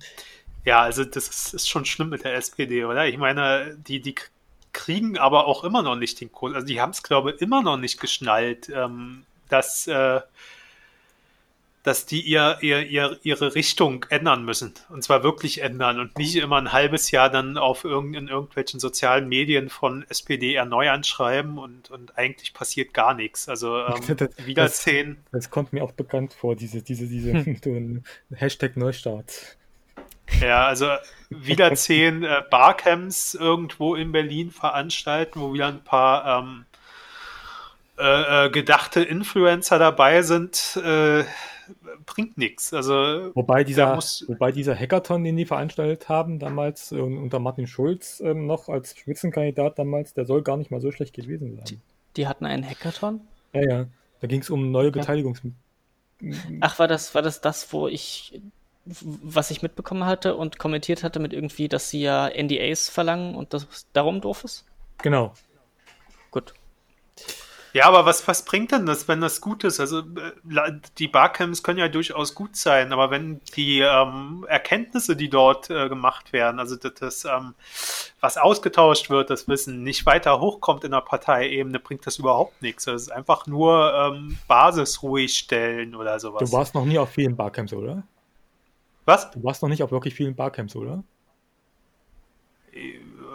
ja, also das ist, ist, schon schlimm mit der SPD, oder? Ich meine, die, die kriegen aber auch immer noch nicht den Kurs. Also die haben es, glaube ich, immer noch nicht geschnallt, ähm, dass äh, dass die ihr, ihr, ihr, ihre Richtung ändern müssen. Und zwar wirklich ändern und nicht immer ein halbes Jahr dann auf irgend, in irgendwelchen sozialen Medien von SPD erneuern schreiben und, und eigentlich passiert gar nichts. Also [laughs] ähm, das, Wiedersehen. Das, das, kommt mir auch bekannt vor, diese, diese, diese hm. [laughs] Hashtag Neustart. Ja, also wieder zehn äh, Barcamps irgendwo in Berlin veranstalten, wo wieder ein paar ähm, äh, äh gedachte Influencer dabei sind. Äh, bringt nichts. Also, wobei dieser, muss, wobei dieser Hackathon, den die veranstaltet haben, damals äh, unter Martin Schulz äh, noch als Spitzenkandidat damals, der soll gar nicht mal so schlecht gewesen sein. Die, die hatten einen Hackathon? Ja, ja. Da ging es um neue okay. Beteiligungs. Ach, war das, war das das, wo ich, was ich mitbekommen hatte und kommentiert hatte mit irgendwie, dass sie ja NDAs verlangen und das darum doof ist? Genau. Ja, aber was, was bringt denn das, wenn das gut ist? Also äh, die Barcamps können ja durchaus gut sein, aber wenn die ähm, Erkenntnisse, die dort äh, gemacht werden, also das, das ähm, was ausgetauscht wird, das Wissen nicht weiter hochkommt in der Parteiebene, bringt das überhaupt nichts. Das ist einfach nur ähm, Basis ruhig stellen oder sowas. Du warst noch nie auf vielen Barcamps, oder? Was? Du warst noch nicht auf wirklich vielen Barcamps, oder?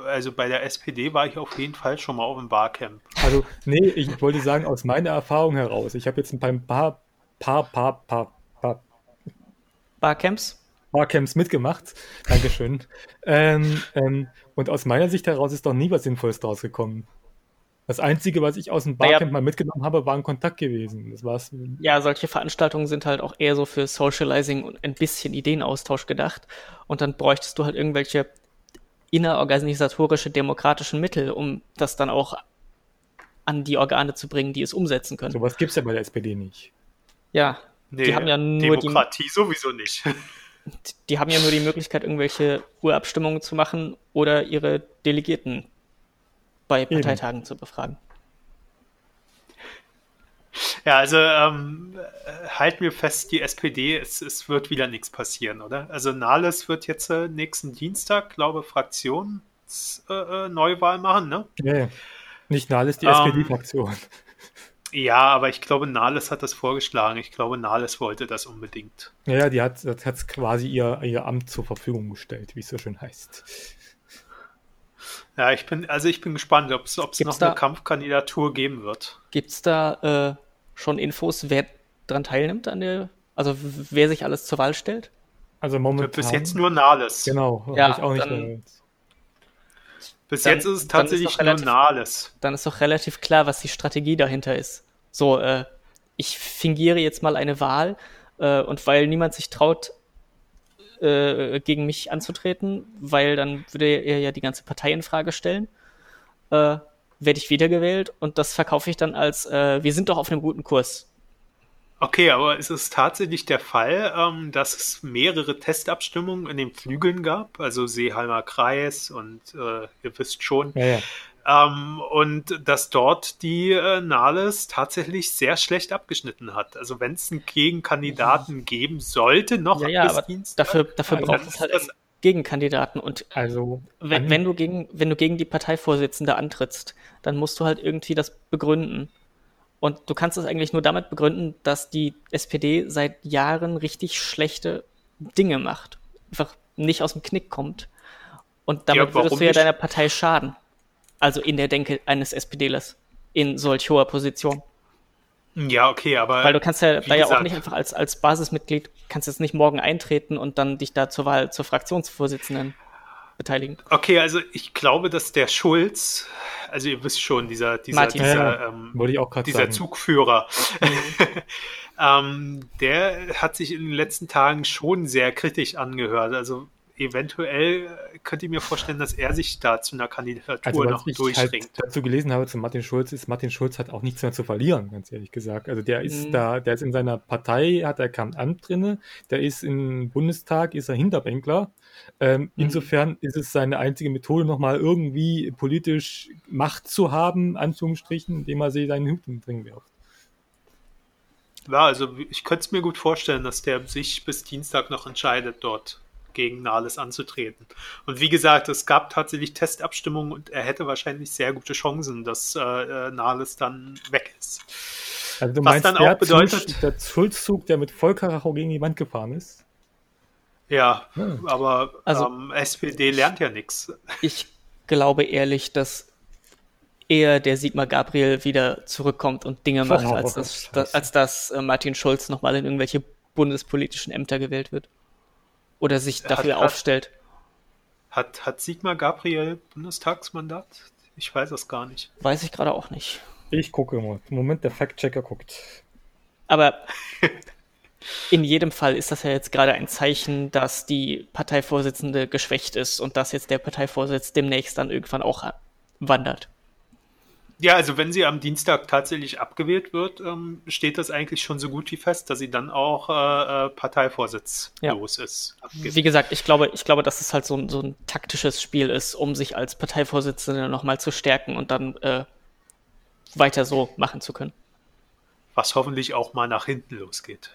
Also bei der SPD war ich auf jeden Fall schon mal auf dem Barcamp. Also, nee, ich wollte sagen, aus meiner Erfahrung heraus, ich habe jetzt ein paar, paar, paar, paar, paar, Barcamps? Barcamps mitgemacht. Dankeschön. ähm, ähm, und aus meiner Sicht heraus ist doch nie was Sinnvolles draus gekommen. Das Einzige, was ich aus dem Barcamp naja, mal mitgenommen habe, war ein Kontakt gewesen. Das war's. Ja, solche Veranstaltungen sind halt auch eher so für Socializing und ein bisschen Ideenaustausch gedacht. Und dann bräuchtest du halt irgendwelche innerorganisatorische demokratischen Mittel, um das dann auch an die Organe zu bringen, die es umsetzen können. Sowas gibt es ja bei der SPD nicht. Ja, nee, die haben ja nur Demokratie die, sowieso nicht. [laughs] Die haben ja nur die Möglichkeit, irgendwelche Urabstimmungen zu machen oder ihre Delegierten bei Parteitagen Eben. zu befragen. Ja, also ähm, halten wir fest, die SPD, es, es wird wieder nichts passieren, oder? Also Nahles wird jetzt äh, nächsten Dienstag, glaube Fraktionsneuwahl äh, äh machen, ne? Ja, nicht Nahles, die ähm, SPD-Fraktion. Ja, aber ich glaube, Nahles hat das vorgeschlagen. Ich glaube, Nahles wollte das unbedingt. Ja, die hat, hat quasi ihr, ihr Amt zur Verfügung gestellt, wie es so schön heißt. Ja, ich bin, also ich bin gespannt, ob es noch da, eine Kampfkandidatur geben wird. Gibt es da äh, schon Infos, wer daran teilnimmt, an der, also wer sich alles zur Wahl stellt? Also momentan. Bis jetzt nur Nahles. Genau, ja, ich auch nicht dann, Bis dann, jetzt ist es tatsächlich ist nur relativ, Nahles. Dann ist doch relativ klar, was die Strategie dahinter ist. So, äh, ich fingiere jetzt mal eine Wahl äh, und weil niemand sich traut, äh, gegen mich anzutreten, weil dann würde er ja die ganze Partei in Frage stellen. Äh, werde ich wiedergewählt und das verkaufe ich dann als, äh, wir sind doch auf einem guten Kurs. Okay, aber ist es tatsächlich der Fall, ähm, dass es mehrere Testabstimmungen in den Flügeln gab? Also Seeheimer Kreis und äh, ihr wisst schon. Ja, ja. Ähm, und dass dort die äh, Nahles tatsächlich sehr schlecht abgeschnitten hat. Also wenn es einen Gegenkandidaten geben sollte, noch ja, ja, bis aber Dienstag, dafür, dafür braucht es halt einen Gegenkandidaten. Und also wenn, wenn, du gegen, wenn du gegen die Parteivorsitzende antrittst, dann musst du halt irgendwie das begründen. Und du kannst es eigentlich nur damit begründen, dass die SPD seit Jahren richtig schlechte Dinge macht. Einfach nicht aus dem Knick kommt. Und damit ja, würdest du ja deiner Partei schaden. Also in der Denke eines SPDlers in solch hoher Position. Ja, okay, aber. Weil du kannst ja da ja auch nicht einfach als, als Basismitglied, kannst jetzt nicht morgen eintreten und dann dich da zur Wahl zur Fraktionsvorsitzenden beteiligen. Okay, also ich glaube, dass der Schulz, also ihr wisst schon, dieser, dieser, Martin. dieser, ja, ähm, ich auch dieser sagen. Zugführer, [laughs] ähm, der hat sich in den letzten Tagen schon sehr kritisch angehört. Also eventuell äh, könnt ihr mir vorstellen, dass er sich da zu einer Kandidatur also, noch ich durchringt. Halt dazu gelesen habe zu Martin Schulz, ist Martin Schulz hat auch nichts mehr zu verlieren, ganz ehrlich gesagt. Also der ist mhm. da, der ist in seiner Partei, hat er kein Amt drinne, der ist im Bundestag, ist er Hinterbänkler. Ähm, mhm. Insofern ist es seine einzige Methode, nochmal irgendwie politisch Macht zu haben, Anführungsstrichen, indem er sie seinen Hut bringen wirft. Ja, also ich könnte es mir gut vorstellen, dass der sich bis Dienstag noch entscheidet dort gegen Nahles anzutreten. Und wie gesagt, es gab tatsächlich Testabstimmungen und er hätte wahrscheinlich sehr gute Chancen, dass äh, äh Nahles dann weg ist. Also du Was meinst, dann auch bedeutet, Zug, der Schulzzug, der mit Vollkaracho gegen die Wand gefahren ist? Ja, ja. aber also, ähm, SPD lernt ja nichts. [laughs] Ich glaube ehrlich, dass eher der Sigmar Gabriel wieder zurückkommt und Dinge macht, oh, als, das, das, als dass äh, Martin Schulz nochmal in irgendwelche bundespolitischen Ämter gewählt wird oder sich dafür hat, aufstellt. Hat, hat Sigmar Gabriel Bundestagsmandat? Ich weiß es gar nicht. Weiß ich gerade auch nicht. Ich gucke immer. Im Moment der Fact-Checker guckt. Aber [laughs] in jedem Fall ist das ja jetzt gerade ein Zeichen, dass die Parteivorsitzende geschwächt ist und dass jetzt der Parteivorsitz demnächst dann irgendwann auch wandert. Ja, also wenn sie am Dienstag tatsächlich abgewählt wird, ähm, steht das eigentlich schon so gut wie fest, dass sie dann auch äh, äh Parteivorsitz ja. los ist. Abgibt. Wie gesagt, ich glaube, ich glaube, dass es halt so ein, so ein taktisches Spiel ist, um sich als Parteivorsitzende nochmal zu stärken und dann äh, weiter so machen zu können. Was hoffentlich auch mal nach hinten losgeht.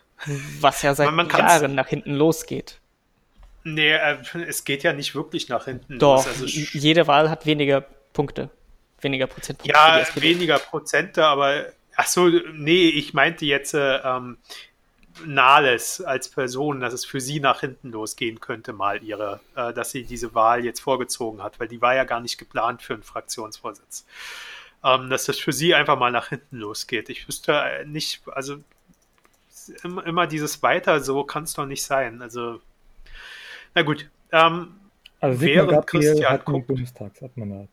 Was ja seit Jahren nach hinten losgeht. Nee, äh, es geht ja nicht wirklich nach hinten Doch, los. Also jede Wahl hat weniger Punkte weniger Prozentpunkte. Ja, weniger Prozente, aber ach so, nee, ich meinte jetzt ähm, Nahles als Person, dass es für sie nach hinten losgehen könnte, mal ihre, äh, dass sie diese Wahl jetzt vorgezogen hat, weil die war ja gar nicht geplant für einen Fraktionsvorsitz. Ähm, dass das für sie einfach mal nach hinten losgeht. Ich wüsste äh, nicht, also immer dieses Weiter, so kann es doch nicht sein. Also, na gut. Ähm, also während Christian hat guckt, Bundestagsabmandat.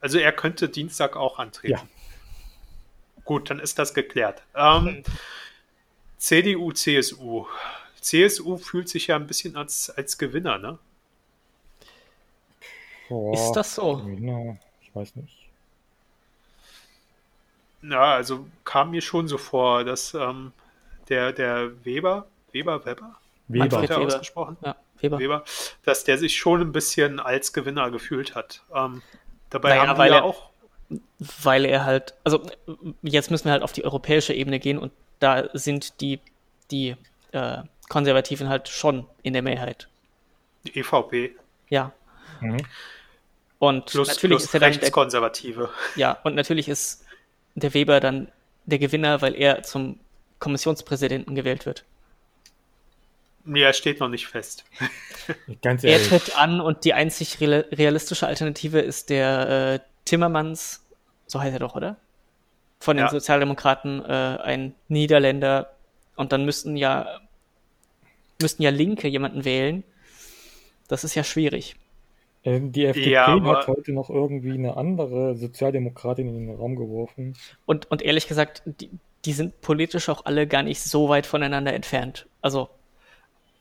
Also er könnte Dienstag auch antreten. Ja. Gut, dann ist das geklärt. Ähm, CDU, CSU. CSU fühlt sich ja ein bisschen als, als Gewinner, ne? Boah, ist das so? Gewinner, ich weiß nicht. Ja, also kam mir schon so vor, dass ähm, der, der Weber, Weber, Weber? Weber. Weber. ausgesprochen? Ja, Weber. Weber. Dass der sich schon ein bisschen als Gewinner gefühlt hat. Ähm, Dabei naja, haben wir ja auch. Weil er halt, also jetzt müssen wir halt auf die europäische Ebene gehen und da sind die, die äh, Konservativen halt schon in der Mehrheit. Die EVP. Ja. Mhm. Und plus, natürlich plus ist er dann Rechtskonservative. Der, ja, und natürlich ist der Weber dann der Gewinner, weil er zum Kommissionspräsidenten gewählt wird. Nee, er steht noch nicht fest. [laughs] Ganz ehrlich. Er tritt an und die einzig realistische Alternative ist der äh, Timmermans, so heißt er doch, oder? Von den ja. Sozialdemokraten, äh, ein Niederländer. Und dann müssten ja, müssten ja Linke jemanden wählen. Das ist ja schwierig. Ähm, die FDP ja, hat heute noch irgendwie eine andere Sozialdemokratin in den Raum geworfen. Und, und ehrlich gesagt, die, die sind politisch auch alle gar nicht so weit voneinander entfernt. Also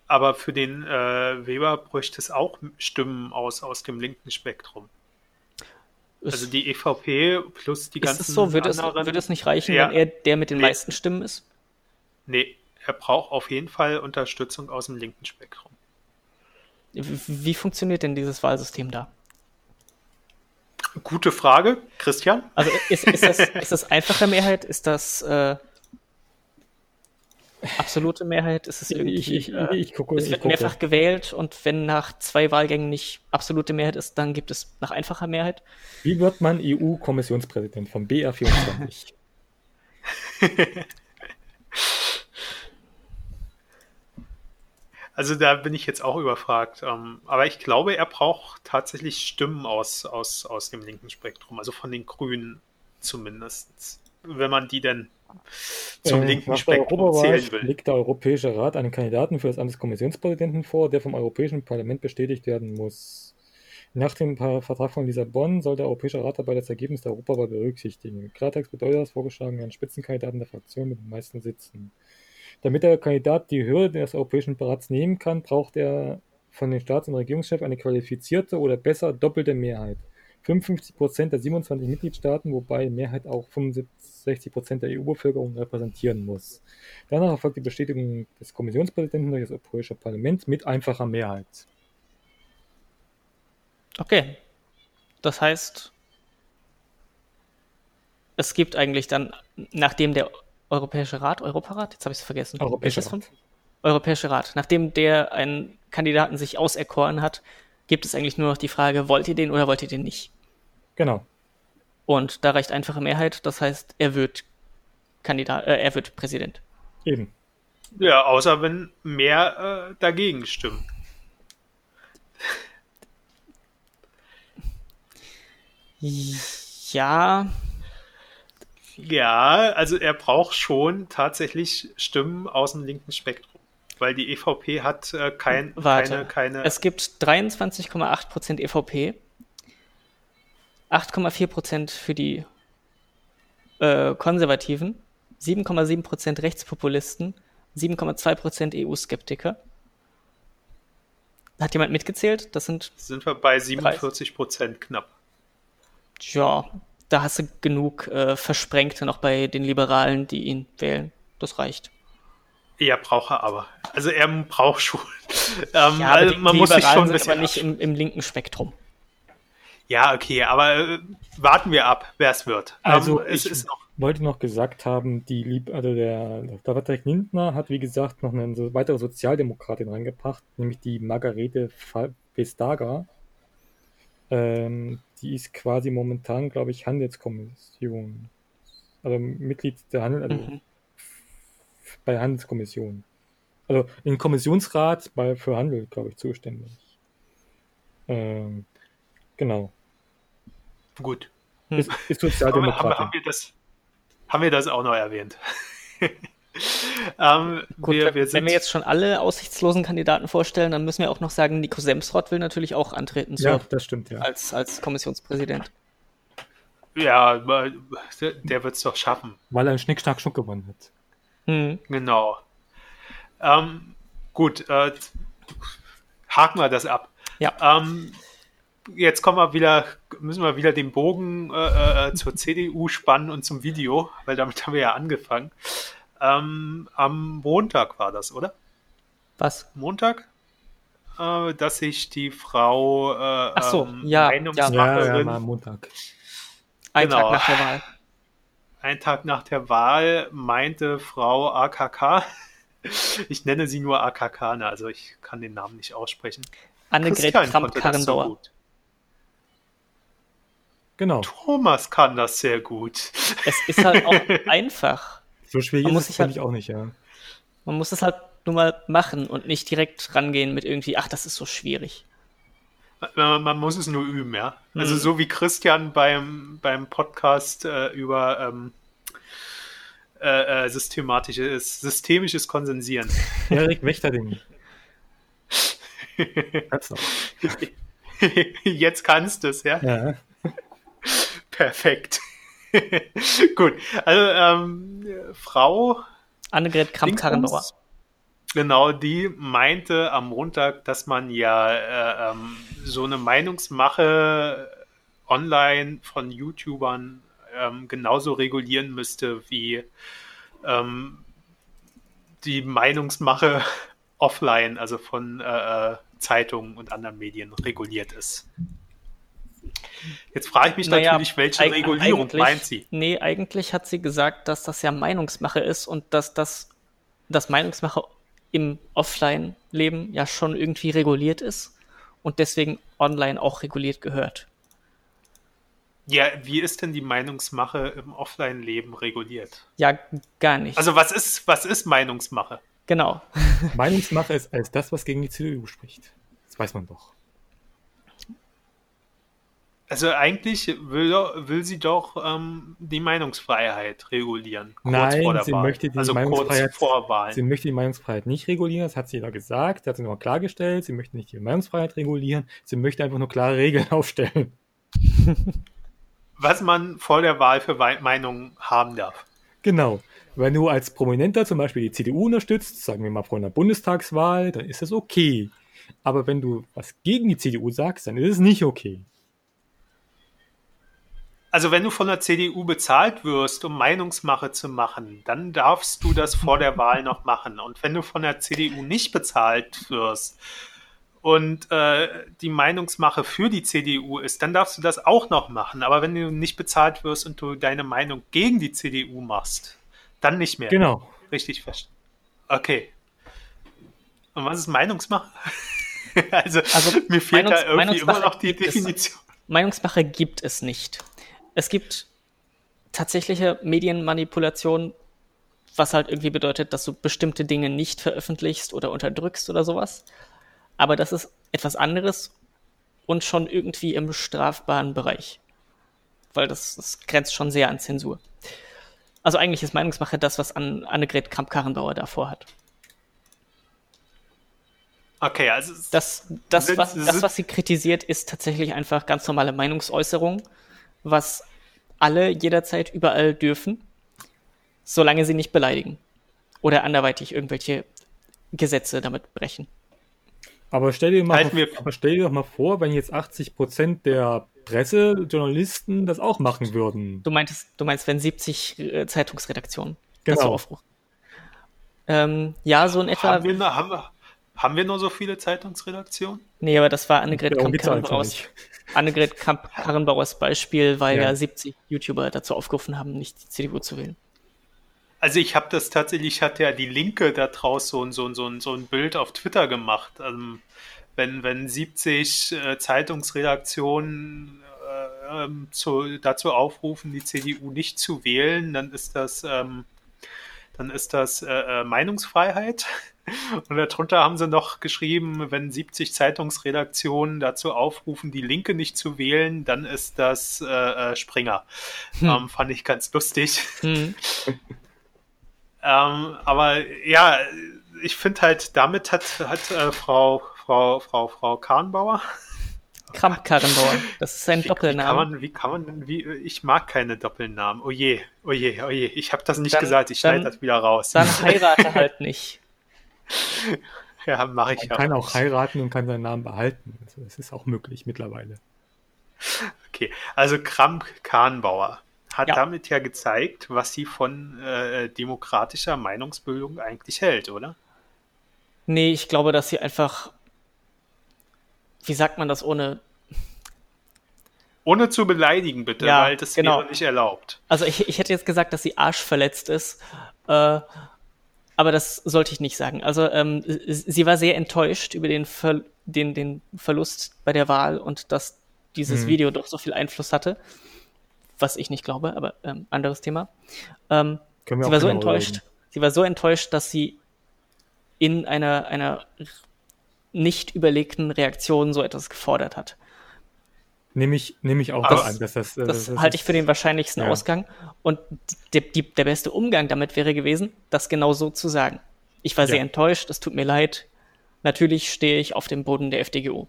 aber für den äh, Weber bräuchte es auch Stimmen aus, aus dem linken Spektrum. Ist, also die EVP plus die ganzen. Ist es so? Würde, anderen, es, würde es nicht reichen, ja, wenn er der mit den nee, meisten Stimmen ist? Nee, er braucht auf jeden Fall Unterstützung aus dem linken Spektrum. Wie funktioniert denn dieses Wahlsystem da? Gute Frage, Christian. Also ist, ist, das, ist das [laughs] einfache Mehrheit? Ist das äh, absolute Mehrheit ist es irgendwie. Ich, ich, äh, ich gucke, es wird mehrfach gewählt und wenn nach zwei Wahlgängen nicht absolute Mehrheit ist, dann gibt es nach einfacher Mehrheit. Wie wird man EU-Kommissionspräsident vom BR24? [laughs] also da bin ich jetzt auch überfragt. Ähm, aber ich glaube, er braucht tatsächlich Stimmen aus, aus, aus dem linken Spektrum, also von den Grünen zumindest. Wenn man die denn zum äh, linken Spektrum zählen will. legt der Europäische Rat einen Kandidaten für das Amt des Kommissionspräsidenten vor, der vom Europäischen Parlament bestätigt werden muss. Nach dem Vertrag von Lissabon soll der Europäische Rat dabei das Ergebnis der Europawahl berücksichtigen. Klartext bedeutet das vorgeschlagen einen Spitzenkandidaten der Fraktion mit den meisten Sitzen. Damit der Kandidat die Höhe des Europäischen Rats nehmen kann, braucht er von den Staats- und Regierungschefs eine qualifizierte oder besser doppelte Mehrheit. 55 Prozent der 27 Mitgliedstaaten, wobei Mehrheit auch 65 Prozent der EU-Bevölkerung repräsentieren muss. Danach erfolgt die Bestätigung des Kommissionspräsidenten durch das Europäische Parlament mit einfacher Mehrheit. Okay. Das heißt, es gibt eigentlich dann, nachdem der Europäische Rat, Europarat, jetzt habe ich es vergessen. Europäischer Rat. Europäische Rat, nachdem der einen Kandidaten sich auserkoren hat, gibt es eigentlich nur noch die Frage, wollt ihr den oder wollt ihr den nicht? Genau. Und da reicht einfache Mehrheit, das heißt, er wird Kandidat, äh, er wird Präsident. Eben. Ja, außer wenn mehr äh, dagegen stimmen. Ja. Ja, also er braucht schon tatsächlich Stimmen aus dem linken Spektrum weil die EVP hat äh, kein, Warte. keine, keine. Es gibt 23,8% EVP, 8,4% für die äh, Konservativen, 7,7% Rechtspopulisten, 7,2% EU-Skeptiker. Hat jemand mitgezählt? Das sind. Sind wir bei 47 Prozent knapp. Ja, da hast du genug äh, Versprengte noch bei den Liberalen, die ihn wählen. Das reicht. Ja, braucht er aber. Also er braucht schon. Ähm, ja, also man muss sich schon ein bisschen aber nicht im, im, linken Spektrum. Ja, okay, aber äh, warten wir ab, wer es wird. Also ähm, es ich noch wollte noch gesagt haben, die Lieb also der Patrick Lindner hat wie gesagt noch eine weitere Sozialdemokratin reingebracht, nämlich die Margarete Vestager. Ähm, die ist quasi momentan, glaube ich, Handelskommission. Also Mitglied der Handel, also mhm. bei Handelskommission. Also im Kommissionsrat bei, für Handel, glaube ich, zuständig. Ähm, genau. Gut. Ist, ist Sozialdemokratin. Haben, haben, wir das, haben wir das auch noch erwähnt? [laughs] ähm, Gut, wir, wir wenn wir jetzt schon alle aussichtslosen Kandidaten vorstellen, dann müssen wir auch noch sagen, Nico Semsrott will natürlich auch antreten. Ja, das stimmt, ja. Als, als Kommissionspräsident. Ja, der wird es doch schaffen. Weil er einen Schnick, Schnack, Schnuck gewonnen hat. Hm. Genau. Ähm, gut, äh, haken wir das ab. Ja. Ähm, jetzt kommen wir wieder, müssen wir wieder den Bogen äh, äh zur CDU spannen und zum Video, weil damit haben wir ja angefangen. Ähm, am Montag war das, oder? Was? Montag? Äh, dass sich die Frau äh, Ach so, ähm, ja, Meinungsmacherin... Ja, ja, ja, Montag. Ein genau, Tag nach der Wahl. Ein Tag nach der Wahl meinte Frau AKK, ich nenne sie nur AKK, ne, also ich kann den Namen nicht aussprechen. Annegret Kramp-Karrenbauer. So genau. Thomas kann das sehr gut. Es ist halt auch [laughs] einfach. So schwierig man ist es halt, auch nicht, ja. Man muss es halt nur mal machen und nicht direkt rangehen mit irgendwie, ach, das ist so schwierig. Man, man muss es nur üben, ja. Mhm. Also so wie Christian beim, beim Podcast äh, über ähm, äh, äh, systematisches, systemisches Konsensieren. [laughs] Erik Wächterding. [laughs] Jetzt kannst du es, ja? Ja. Perfekt. [laughs] Gut, also ähm, Frau Annegret Kramp-Karrenbauer. Genau, die meinte am Montag, dass man ja äh, ähm, so eine Meinungsmache online von YouTubern ähm, genauso regulieren müsste wie ähm, die Meinungsmache [laughs] offline, also von äh, äh Zeitungen und anderen Medien reguliert ist. Jetzt frage ich mich naja, natürlich, welche Regulierung meint sie? Nee, eigentlich hat sie gesagt, dass das ja Meinungsmache ist und dass das, das Meinungsmache im Offline-Leben ja schon irgendwie reguliert ist und deswegen online auch reguliert gehört. Ja, wie ist denn die Meinungsmache im Offline-Leben reguliert? Ja, gar nicht. Also was ist, was ist Meinungsmache? Genau. Meinungsmache ist alles das, was gegen die CDU spricht. Das weiß man doch. Also eigentlich will, will sie doch ähm, die Meinungsfreiheit regulieren. Nein, sie Wahl. möchte die also Meinungsfreiheit, Sie möchte die Meinungsfreiheit nicht regulieren, das hat sie ja gesagt, das hat sie nochmal klargestellt. Sie möchte nicht die Meinungsfreiheit regulieren, sie möchte einfach nur klare Regeln [laughs] aufstellen. Was man vor der Wahl für Meinungen haben darf. Genau. Wenn du als Prominenter zum Beispiel die CDU unterstützt, sagen wir mal vor einer Bundestagswahl, dann ist das okay. Aber wenn du was gegen die CDU sagst, dann ist es nicht okay. Also wenn du von der CDU bezahlt wirst, um Meinungsmache zu machen, dann darfst du das vor der [laughs] Wahl noch machen. Und wenn du von der CDU nicht bezahlt wirst und äh, die Meinungsmache für die CDU ist, dann darfst du das auch noch machen. Aber wenn du nicht bezahlt wirst und du deine Meinung gegen die CDU machst, dann nicht mehr. Genau. Richtig verstanden. Okay. Und was ist Meinungsmache? [laughs] also, also, mir fehlt Meinungs da irgendwie immer noch die Definition. Meinungsmache gibt es nicht es gibt tatsächliche Medienmanipulation, was halt irgendwie bedeutet, dass du bestimmte Dinge nicht veröffentlichst oder unterdrückst oder sowas. Aber das ist etwas anderes und schon irgendwie im strafbaren Bereich. Weil das, das grenzt schon sehr an Zensur. Also eigentlich ist Meinungsmache das, was an Annegret Kramp-Karrenbauer davor hat. Okay, also das, das, was, das, was sie kritisiert, ist tatsächlich einfach ganz normale Meinungsäußerung was alle jederzeit überall dürfen, solange sie nicht beleidigen oder anderweitig irgendwelche Gesetze damit brechen. Aber stell dir, mal, wir- aber stell dir doch mal vor, wenn jetzt 80% der Presse, Journalisten das auch machen würden. Du meintest, du meinst, wenn 70 äh, Zeitungsredaktionen Genau. dazu aufrufen. Ähm, ja, so in etwa. Haben wir, nur, haben, wir, haben wir nur so viele Zeitungsredaktionen? Nee, aber das war Annegret Kramp-Karrenbauers nicht. Annegret Kramp-Karrenbauers Beispiel, weil Ja. ja. 70 YouTuber dazu aufgerufen haben, nicht die CDU zu wählen. Also ich habe das tatsächlich, hat ja die Linke da draus so, ein- so, ein- so, ein- so ein Bild auf Twitter gemacht. Ähm, wenn, wenn 70 äh, Zeitungsredaktionen äh, ähm, zu, dazu aufrufen, die CDU nicht zu wählen, dann ist das, ähm, dann ist das äh, äh, Meinungsfreiheit. Und darunter haben sie noch geschrieben, wenn 70 Zeitungsredaktionen dazu aufrufen, die Linke nicht zu wählen, dann ist das äh, äh, Springer. Ähm, fand ich ganz lustig. Hm. [laughs] Ähm, aber ja, ich finde halt, damit hat, hat äh, Frau, Frau, Frau, Frau Kahnbauer. Kramp-Karrenbauer. Das ist ein Wie, wie Doppelname. kann man, wie kann man, wie, ich mag keine Doppelnamen. Oh je, oh je, oh je. Ich habe das nicht Dann- gesagt, ich schneide das wieder raus. Dann heirate [laughs] halt nicht. [laughs] ja, mache ich Man ja. kann auch heiraten und kann seinen Namen behalten. Also das ist auch möglich mittlerweile. Okay, also Kramp Kahnbauer hat Ja. damit ja gezeigt, was sie von äh, demokratischer Meinungsbildung eigentlich hält, oder? Nee, ich glaube, dass sie einfach. Wie sagt man das ohne. Ohne zu beleidigen, bitte, Ja, weil das genau. wäre nicht erlaubt. Also ich, ich hätte jetzt gesagt, dass sie arschverletzt ist. Äh, aber das sollte ich nicht sagen. Also ähm, sie war sehr enttäuscht über den, Ver den, den Verlust bei der Wahl und dass dieses Mhm. Video doch so viel Einfluss hatte. Was ich nicht glaube, aber ähm, anderes Thema. Ähm, sie war so genau enttäuscht. reden. Sie war so enttäuscht, dass sie in einer, einer nicht überlegten Reaktion so etwas gefordert hat. Nehme ich, nehme ich auch das an, dass das, äh, Das das halte ich für den wahrscheinlichsten Ja. Ausgang. Und die, die, der beste Umgang damit wäre gewesen, das genau so zu sagen. Ich war sehr Ja. enttäuscht, es tut mir leid. Natürlich stehe ich auf dem Boden der FDGU.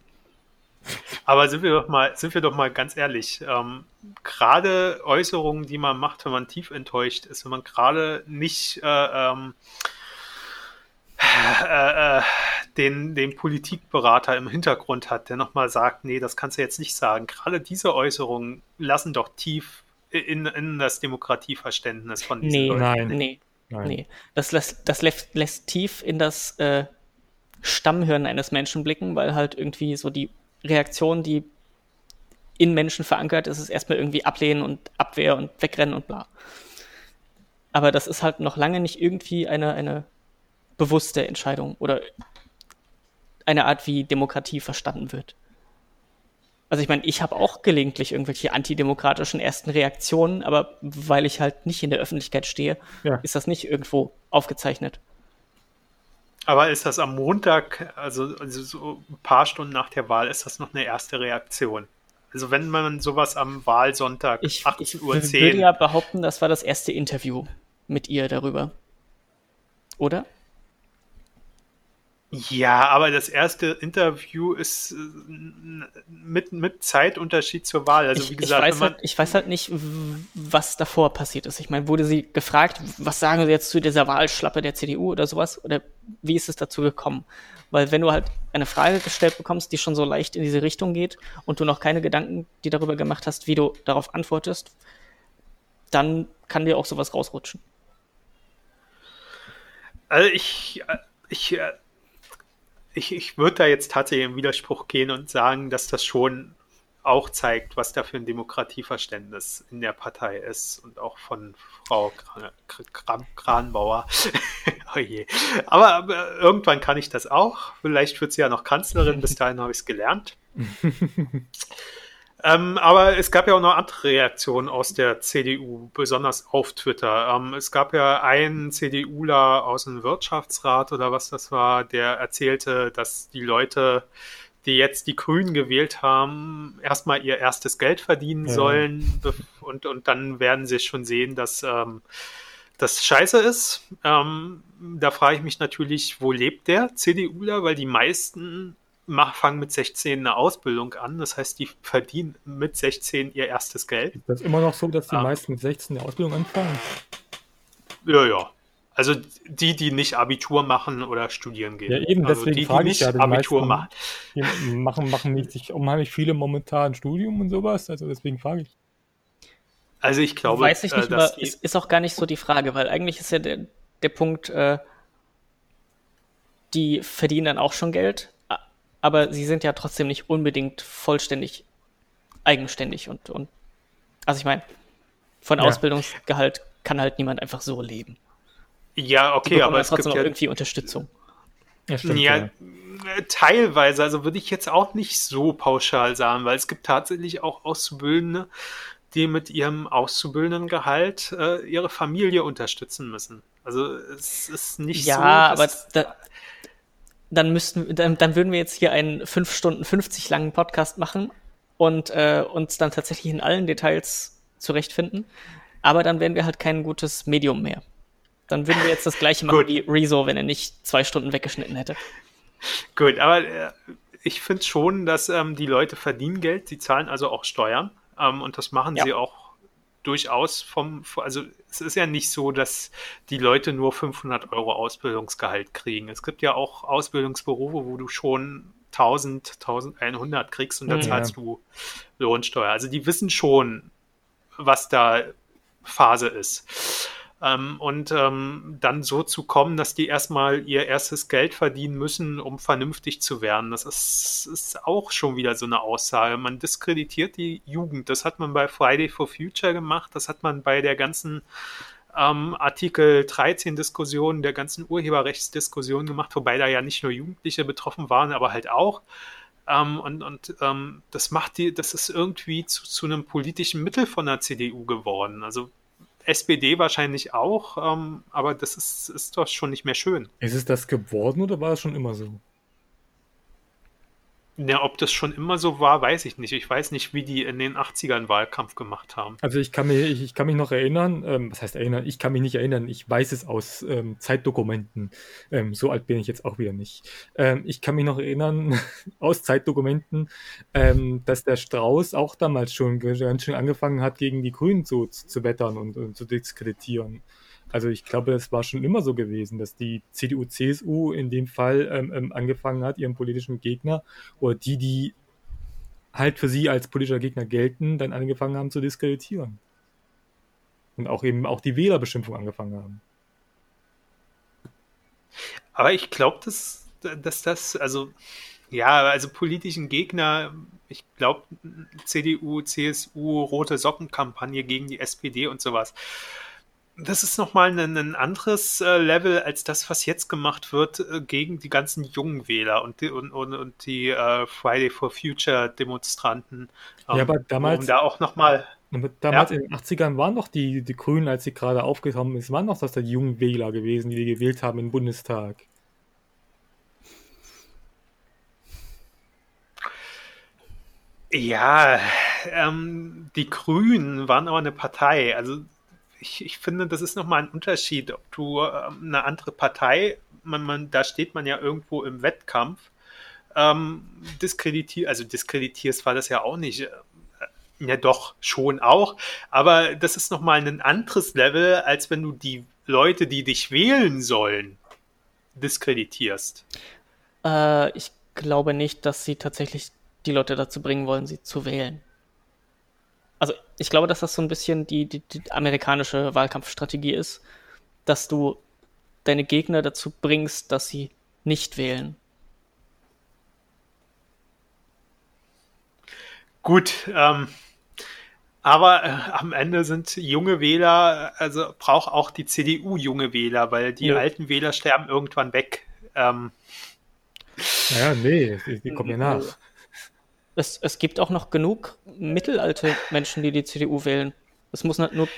Aber sind wir doch mal, sind wir doch mal ganz ehrlich, ähm, gerade Äußerungen, die man macht, wenn man tief enttäuscht ist, wenn man gerade nicht äh, ähm, äh, äh, den, den Politikberater im Hintergrund hat, der nochmal sagt, nee, das kannst du jetzt nicht sagen. Gerade diese Äußerungen lassen doch tief in, in das Demokratieverständnis von diesen Nee, Leuten. Nein. nee, Nein. nee. Das lässt, das lässt, lässt tief in das äh, Stammhirn eines Menschen blicken, weil halt irgendwie so die Reaktion, die in Menschen verankert ist, ist erstmal irgendwie ablehnen und Abwehr und wegrennen und bla. Aber das ist halt noch lange nicht irgendwie eine, eine bewusste Entscheidung oder eine Art, wie Demokratie verstanden wird. Also ich meine, ich habe auch gelegentlich irgendwelche antidemokratischen ersten Reaktionen, aber weil ich halt nicht in der Öffentlichkeit stehe, Ja. ist das nicht irgendwo aufgezeichnet. Aber ist das am Montag, also, also so ein paar Stunden nach der Wahl, ist das noch eine erste Reaktion? Also wenn man sowas am Wahlsonntag Ich, ich 18.10 Uhr würde ja behaupten, das war das erste Interview mit ihr darüber. Oder? Ja, aber das erste Interview ist äh, mit, mit Zeitunterschied zur Wahl. Also ich, wie gesagt, ich, weiß wenn man, halt, ich weiß halt nicht, was davor passiert ist. Ich meine, wurde sie gefragt, was sagen Sie jetzt zu dieser Wahlschlappe der CDU oder sowas? Oder wie ist es dazu gekommen? Weil wenn du halt eine Frage gestellt bekommst, die schon so leicht in diese Richtung geht und du noch keine Gedanken dir darüber gemacht hast, wie du darauf antwortest, dann kann dir auch sowas rausrutschen. also ich, äh, ich, äh, ich, ich würde da jetzt tatsächlich im Widerspruch gehen und sagen, dass das schon auch zeigt, was da für ein Demokratieverständnis in der Partei ist und auch von Frau Kran Kran Kranbauer. [laughs] oh. Aber, aber irgendwann kann ich das auch. Vielleicht wird sie ja noch Kanzlerin. Bis dahin habe ich es gelernt. [laughs] Ähm, aber es gab ja auch noch andere Reaktionen aus der CDU, besonders auf Twitter. Ähm, es gab ja einen CDUler aus dem Wirtschaftsrat oder was das war, der erzählte, dass die Leute, die jetzt die Grünen gewählt haben, erstmal ihr erstes Geld verdienen Ja. sollen und, und dann werden sie schon sehen, dass ähm, das scheiße ist. Ähm, da frage ich mich natürlich, wo lebt der CDUler? Weil die meisten mach, fangen mit 16 eine Ausbildung an. Das heißt, die verdienen mit 16 ihr erstes Geld. Ist das immer noch so, dass die Ah. meisten mit 16 eine Ausbildung anfangen? Ja, ja. Also die, die nicht Abitur machen oder studieren gehen. Ja, eben, also deswegen die, frage die ich nicht ja. Abitur machen. Die machen, machen nicht sich unheimlich viele momentan Studium und sowas. Also deswegen frage ich. Also ich glaube, Weiß ich äh, nicht, dass aber es ist auch gar nicht so die Frage, weil eigentlich ist ja der, der Punkt, äh, die verdienen dann auch schon Geld, aber sie sind ja trotzdem nicht unbedingt vollständig eigenständig und, und also ich meine, von Ja. Ausbildungsgehalt kann halt niemand einfach so leben. ja, okay, aber ja es gibt trotzdem auch ja irgendwie Unterstützung. Ja, stimmt. Ja, ja. teilweise, also würde ich jetzt auch nicht so pauschal sagen, weil es gibt tatsächlich auch Auszubildende, die mit ihrem Auszubildendengehalt äh, ihre Familie unterstützen müssen. Also es ist nicht Ja, so. aber dass- da, dann müssten, dann, dann würden wir jetzt hier einen 5 Stunden 50 langen Podcast machen und äh, uns dann tatsächlich in allen Details zurechtfinden. Aber dann wären wir halt kein gutes Medium mehr. Dann würden wir jetzt das gleiche machen wie Rezo, wenn er nicht zwei Stunden weggeschnitten hätte. Gut, aber äh, ich finde schon, dass ähm, die Leute verdienen Geld, sie zahlen also auch Steuern ähm, und das machen Ja. sie auch durchaus vom, also es ist ja nicht so, dass die Leute nur 500 Euro Ausbildungsgehalt kriegen. Es gibt ja auch Ausbildungsberufe, wo du schon 1000, 1100 kriegst und dann Mhm. zahlst du Lohnsteuer. Also die wissen schon, was da Phase ist. Ähm, und ähm, dann so zu kommen, dass die erstmal ihr erstes Geld verdienen müssen, um vernünftig zu werden. Das ist, ist auch schon wieder so eine Aussage. Man diskreditiert die Jugend. Das hat man bei Friday for Future gemacht. Das hat man bei der ganzen ähm, Artikel 13 Diskussion, der ganzen Urheberrechtsdiskussion gemacht, wobei da ja nicht nur Jugendliche betroffen waren, aber halt auch. Ähm, und und ähm, das macht die, das ist irgendwie zu, zu einem politischen Mittel von der CDU geworden. Also SPD wahrscheinlich auch, ähm, aber das ist, ist doch schon nicht mehr schön. Ist es das geworden oder war es schon immer so? Ja, ob das schon immer so war, weiß ich nicht. Ich weiß nicht, wie die in den 80ern Wahlkampf gemacht haben. Also ich kann mich, ich, ich kann mich noch erinnern, ähm, was heißt erinnern? Ich kann mich nicht erinnern, ich weiß es aus ähm, Zeitdokumenten. Ähm, so alt bin ich jetzt auch wieder nicht. Ähm, ich kann mich noch erinnern [laughs] aus Zeitdokumenten, ähm, dass der Strauß auch damals schon ganz schön angefangen hat, gegen die Grünen zu, zu, zu wettern und, und zu diskreditieren. Also ich glaube, es war schon immer so gewesen, dass die CDU, CSU in dem Fall ähm, ähm, angefangen hat, ihren politischen Gegner oder die, die halt für sie als politischer Gegner gelten, dann angefangen haben zu diskreditieren. Und auch eben auch die Wählerbeschimpfung angefangen haben. Aber ich glaube, dass, dass das, also, ja, also politischen Gegner, ich glaube, CDU, CSU, rote Sockenkampagne gegen die SPD und sowas. Das ist nochmal ein, ein anderes äh, Level als das, was jetzt gemacht wird äh, gegen die ganzen jungen Wähler und die, und, und, und die äh, Friday for Future Demonstranten. Ähm, Ja, aber damals- Um da auch nochmal damals Ja. in den 80ern waren doch die, die Grünen, als sie gerade aufgekommen ist, waren doch das die jungen Wähler gewesen, die die gewählt haben im Bundestag. Ja, ähm, die Grünen waren aber eine Partei. Also ich, ich finde, das ist nochmal ein Unterschied, ob du ähm, eine andere Partei, man, man, da steht man ja irgendwo im Wettkampf, ähm, diskreditiert, also diskreditierst war das ja auch nicht. äh, Ja, doch, schon auch. Aber das ist nochmal ein anderes Level, als wenn du die Leute, die dich wählen sollen, diskreditierst. Äh, ich glaube nicht, dass sie tatsächlich die Leute dazu bringen wollen, sie zu wählen. Also ich glaube, dass das so ein bisschen die, die, die amerikanische Wahlkampfstrategie ist, dass du deine Gegner dazu bringst, dass sie nicht wählen. Gut, ähm, aber äh, am Ende sind junge Wähler, also braucht auch die CDU junge Wähler, weil die Ja. alten Wähler sterben irgendwann weg. Ähm, Naja, nee, die, die kommen ja nach. Es, es gibt auch noch genug mittelalte Menschen, die die CDU wählen. Es muss nur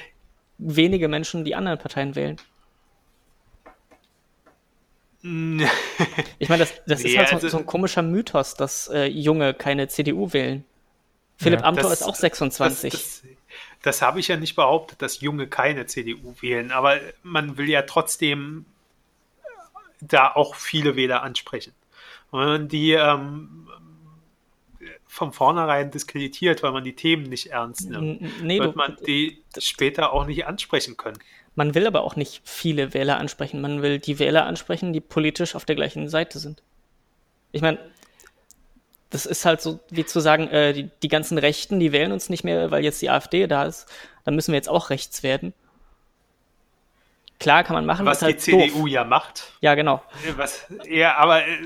wenige Menschen die anderen Parteien wählen. Ich meine, das, das ist Nee, halt so, also- so ein komischer Mythos, dass äh, Junge keine CDU wählen. Philipp Ja, Amthor das- ist auch 26. Das, das, habe ich ja nicht behauptet, dass Junge keine CDU wählen, aber man will ja trotzdem da auch viele Wähler ansprechen. Und die ähm, von vornherein diskreditiert, weil man die Themen nicht ernst nimmt, nee, wird man die später auch nicht ansprechen können. Man will aber auch nicht viele Wähler ansprechen. Man will die Wähler ansprechen, die politisch auf der gleichen Seite sind. Ich meine, das ist halt so wie zu sagen, äh, die, die ganzen Rechten, die wählen uns nicht mehr, weil jetzt die AfD da ist. Dann müssen wir jetzt auch rechts werden. Klar kann man machen. Was die halt CDU doof. ja macht. Ja, genau. Was, ja, aber äh,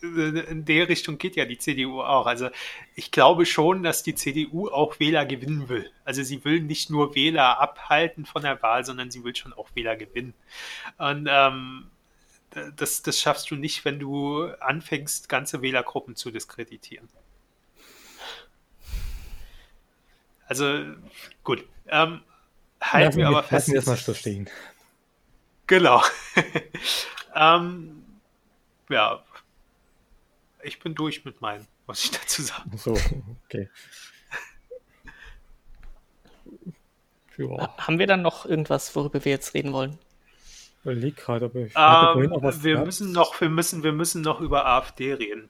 in der Richtung geht ja die CDU auch. Also ich glaube schon, dass die CDU auch Wähler gewinnen will. Also sie will nicht nur Wähler abhalten von der Wahl, sondern sie will schon auch Wähler gewinnen. Und ähm, das, das schaffst du nicht, wenn du anfängst, ganze Wählergruppen zu diskreditieren. Also gut. Ähm, halten lassen wir aber lassen fest. wir erstmal so stehen. [laughs] Genau. [laughs] ähm, ja, ich bin durch mit meinem, was ich dazu sagen. So, okay. Ja, Haben wir dann noch irgendwas, worüber wir jetzt reden wollen? überleg gerade, ob ich Ähm, auch was wir gehabt. müssen noch, wir müssen, wir müssen noch über AfD reden.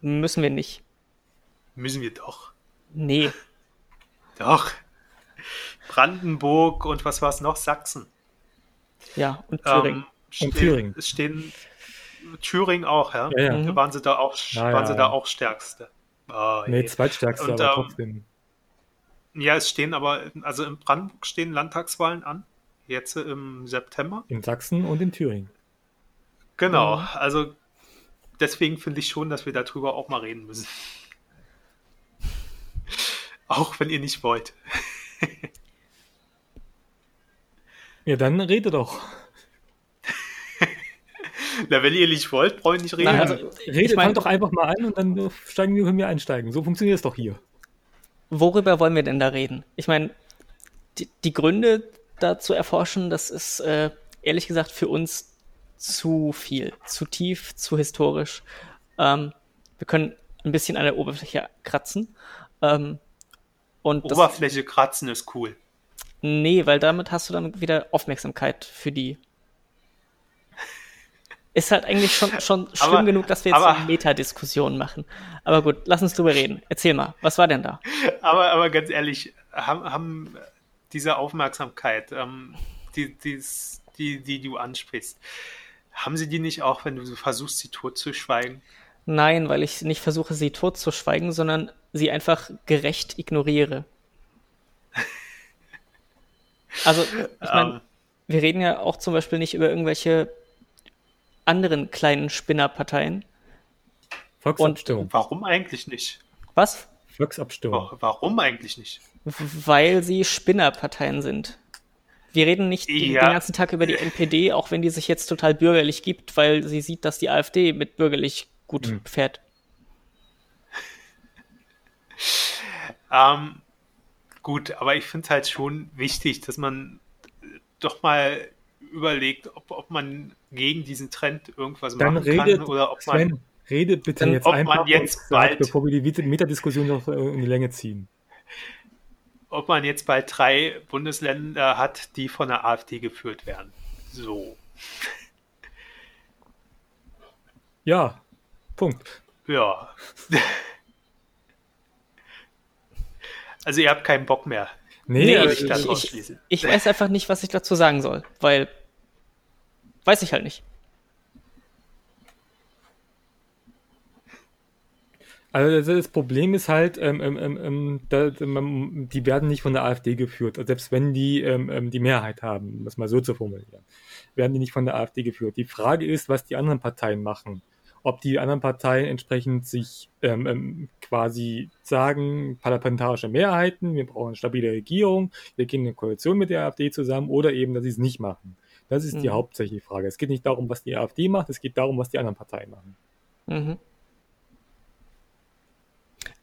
Müssen wir nicht. Müssen wir doch. Nee. [laughs] Doch. Brandenburg und was war es noch? Sachsen. Ja, und Thüringen. Ähm, stehen, Thüringen. Es stehen Thüringen auch, ja. Ja, ja. Mhm. Da waren sie da auch, Ja, waren ja, sie ja. da auch stärkste. Oh, Nee, zweitstärkste, Und, aber ähm, trotzdem. Ja, es stehen aber, also in Brandenburg stehen Landtagswahlen an. Jetzt im September. In Sachsen und in Thüringen. Genau, Mhm. also deswegen finde ich schon, dass wir darüber auch mal reden müssen. [laughs] Auch wenn ihr nicht wollt. [laughs] Ja, dann rede doch. [laughs] Na, wenn ihr nicht wollt, brauche ich nicht reden. Nein, also, Rede, ich mein, fang doch einfach mal an und dann steigen wir, können wir einsteigen. So funktioniert es doch hier. worüber wollen wir denn da reden? Ich meine, die, die Gründe da zu erforschen, das ist äh, ehrlich gesagt für uns zu viel, zu tief, zu historisch. Ähm, wir können ein bisschen an der Oberfläche kratzen. Ähm, und das, Oberfläche kratzen ist cool. nee, weil damit hast du dann wieder Aufmerksamkeit für die. Ist halt eigentlich schon, [laughs] schon schlimm Aber- genug, dass wir jetzt aber- eine Metadiskussion machen. Aber gut, lass uns drüber reden. Erzähl mal, was war denn da? [laughs] Aber, aber ganz ehrlich, haben, haben diese Aufmerksamkeit, ähm, die, dies- die, die du ansprichst, haben sie die nicht auch, wenn du so versuchst, sie totzuschweigen? Nein, weil ich nicht versuche, sie totzuschweigen, sondern sie einfach gerecht ignoriere. [laughs] Also, ich meine, Ähm, wir reden ja auch zum Beispiel nicht über irgendwelche anderen kleinen Spinnerparteien. Volksabstimmung. warum eigentlich nicht? Was? Volksabstimmung. Wa- Warum eigentlich nicht? Weil sie Spinnerparteien sind. Wir reden nicht Ja. den ganzen Tag über die NPD, auch wenn die sich jetzt total bürgerlich gibt, weil sie sieht, dass die AfD mit bürgerlich gut Hm. fährt. [laughs] Ähm, gut, aber ich finde es halt schon wichtig, dass man doch mal überlegt, ob, ob man gegen diesen Trend irgendwas Dann machen redet, kann oder ob man. Sven, rede bitte Dann- jetzt ob man einfach, jetzt bald- bevor wir die Metadiskussion noch äh, in die Länge ziehen. ob man jetzt bald drei Bundesländer hat, die von der AfD geführt werden. So. [laughs] Ja, Punkt. Ja. [laughs] Also ihr habt keinen Bock mehr. Nee, Nee, äh, ich ich, das ich, ich weiß einfach nicht, was ich dazu sagen soll, weil weiß ich halt nicht. Also das, Problem ist halt, ähm, ähm, ähm, ähm, da, die werden nicht von der AfD geführt, also selbst wenn die ähm, ähm, die Mehrheit haben, um das mal so zu formulieren, werden die nicht von der AfD geführt. Die Frage ist, was die anderen Parteien machen. Ob die anderen Parteien entsprechend sich ähm, ähm, quasi sagen, parlamentarische Mehrheiten, wir brauchen eine stabile Regierung, wir gehen in eine Koalition mit der AfD zusammen oder eben, dass sie es nicht machen. Das ist die Mhm. hauptsächliche Frage. Es geht nicht darum, was die AfD macht, es geht darum, was die anderen Parteien machen. Mhm.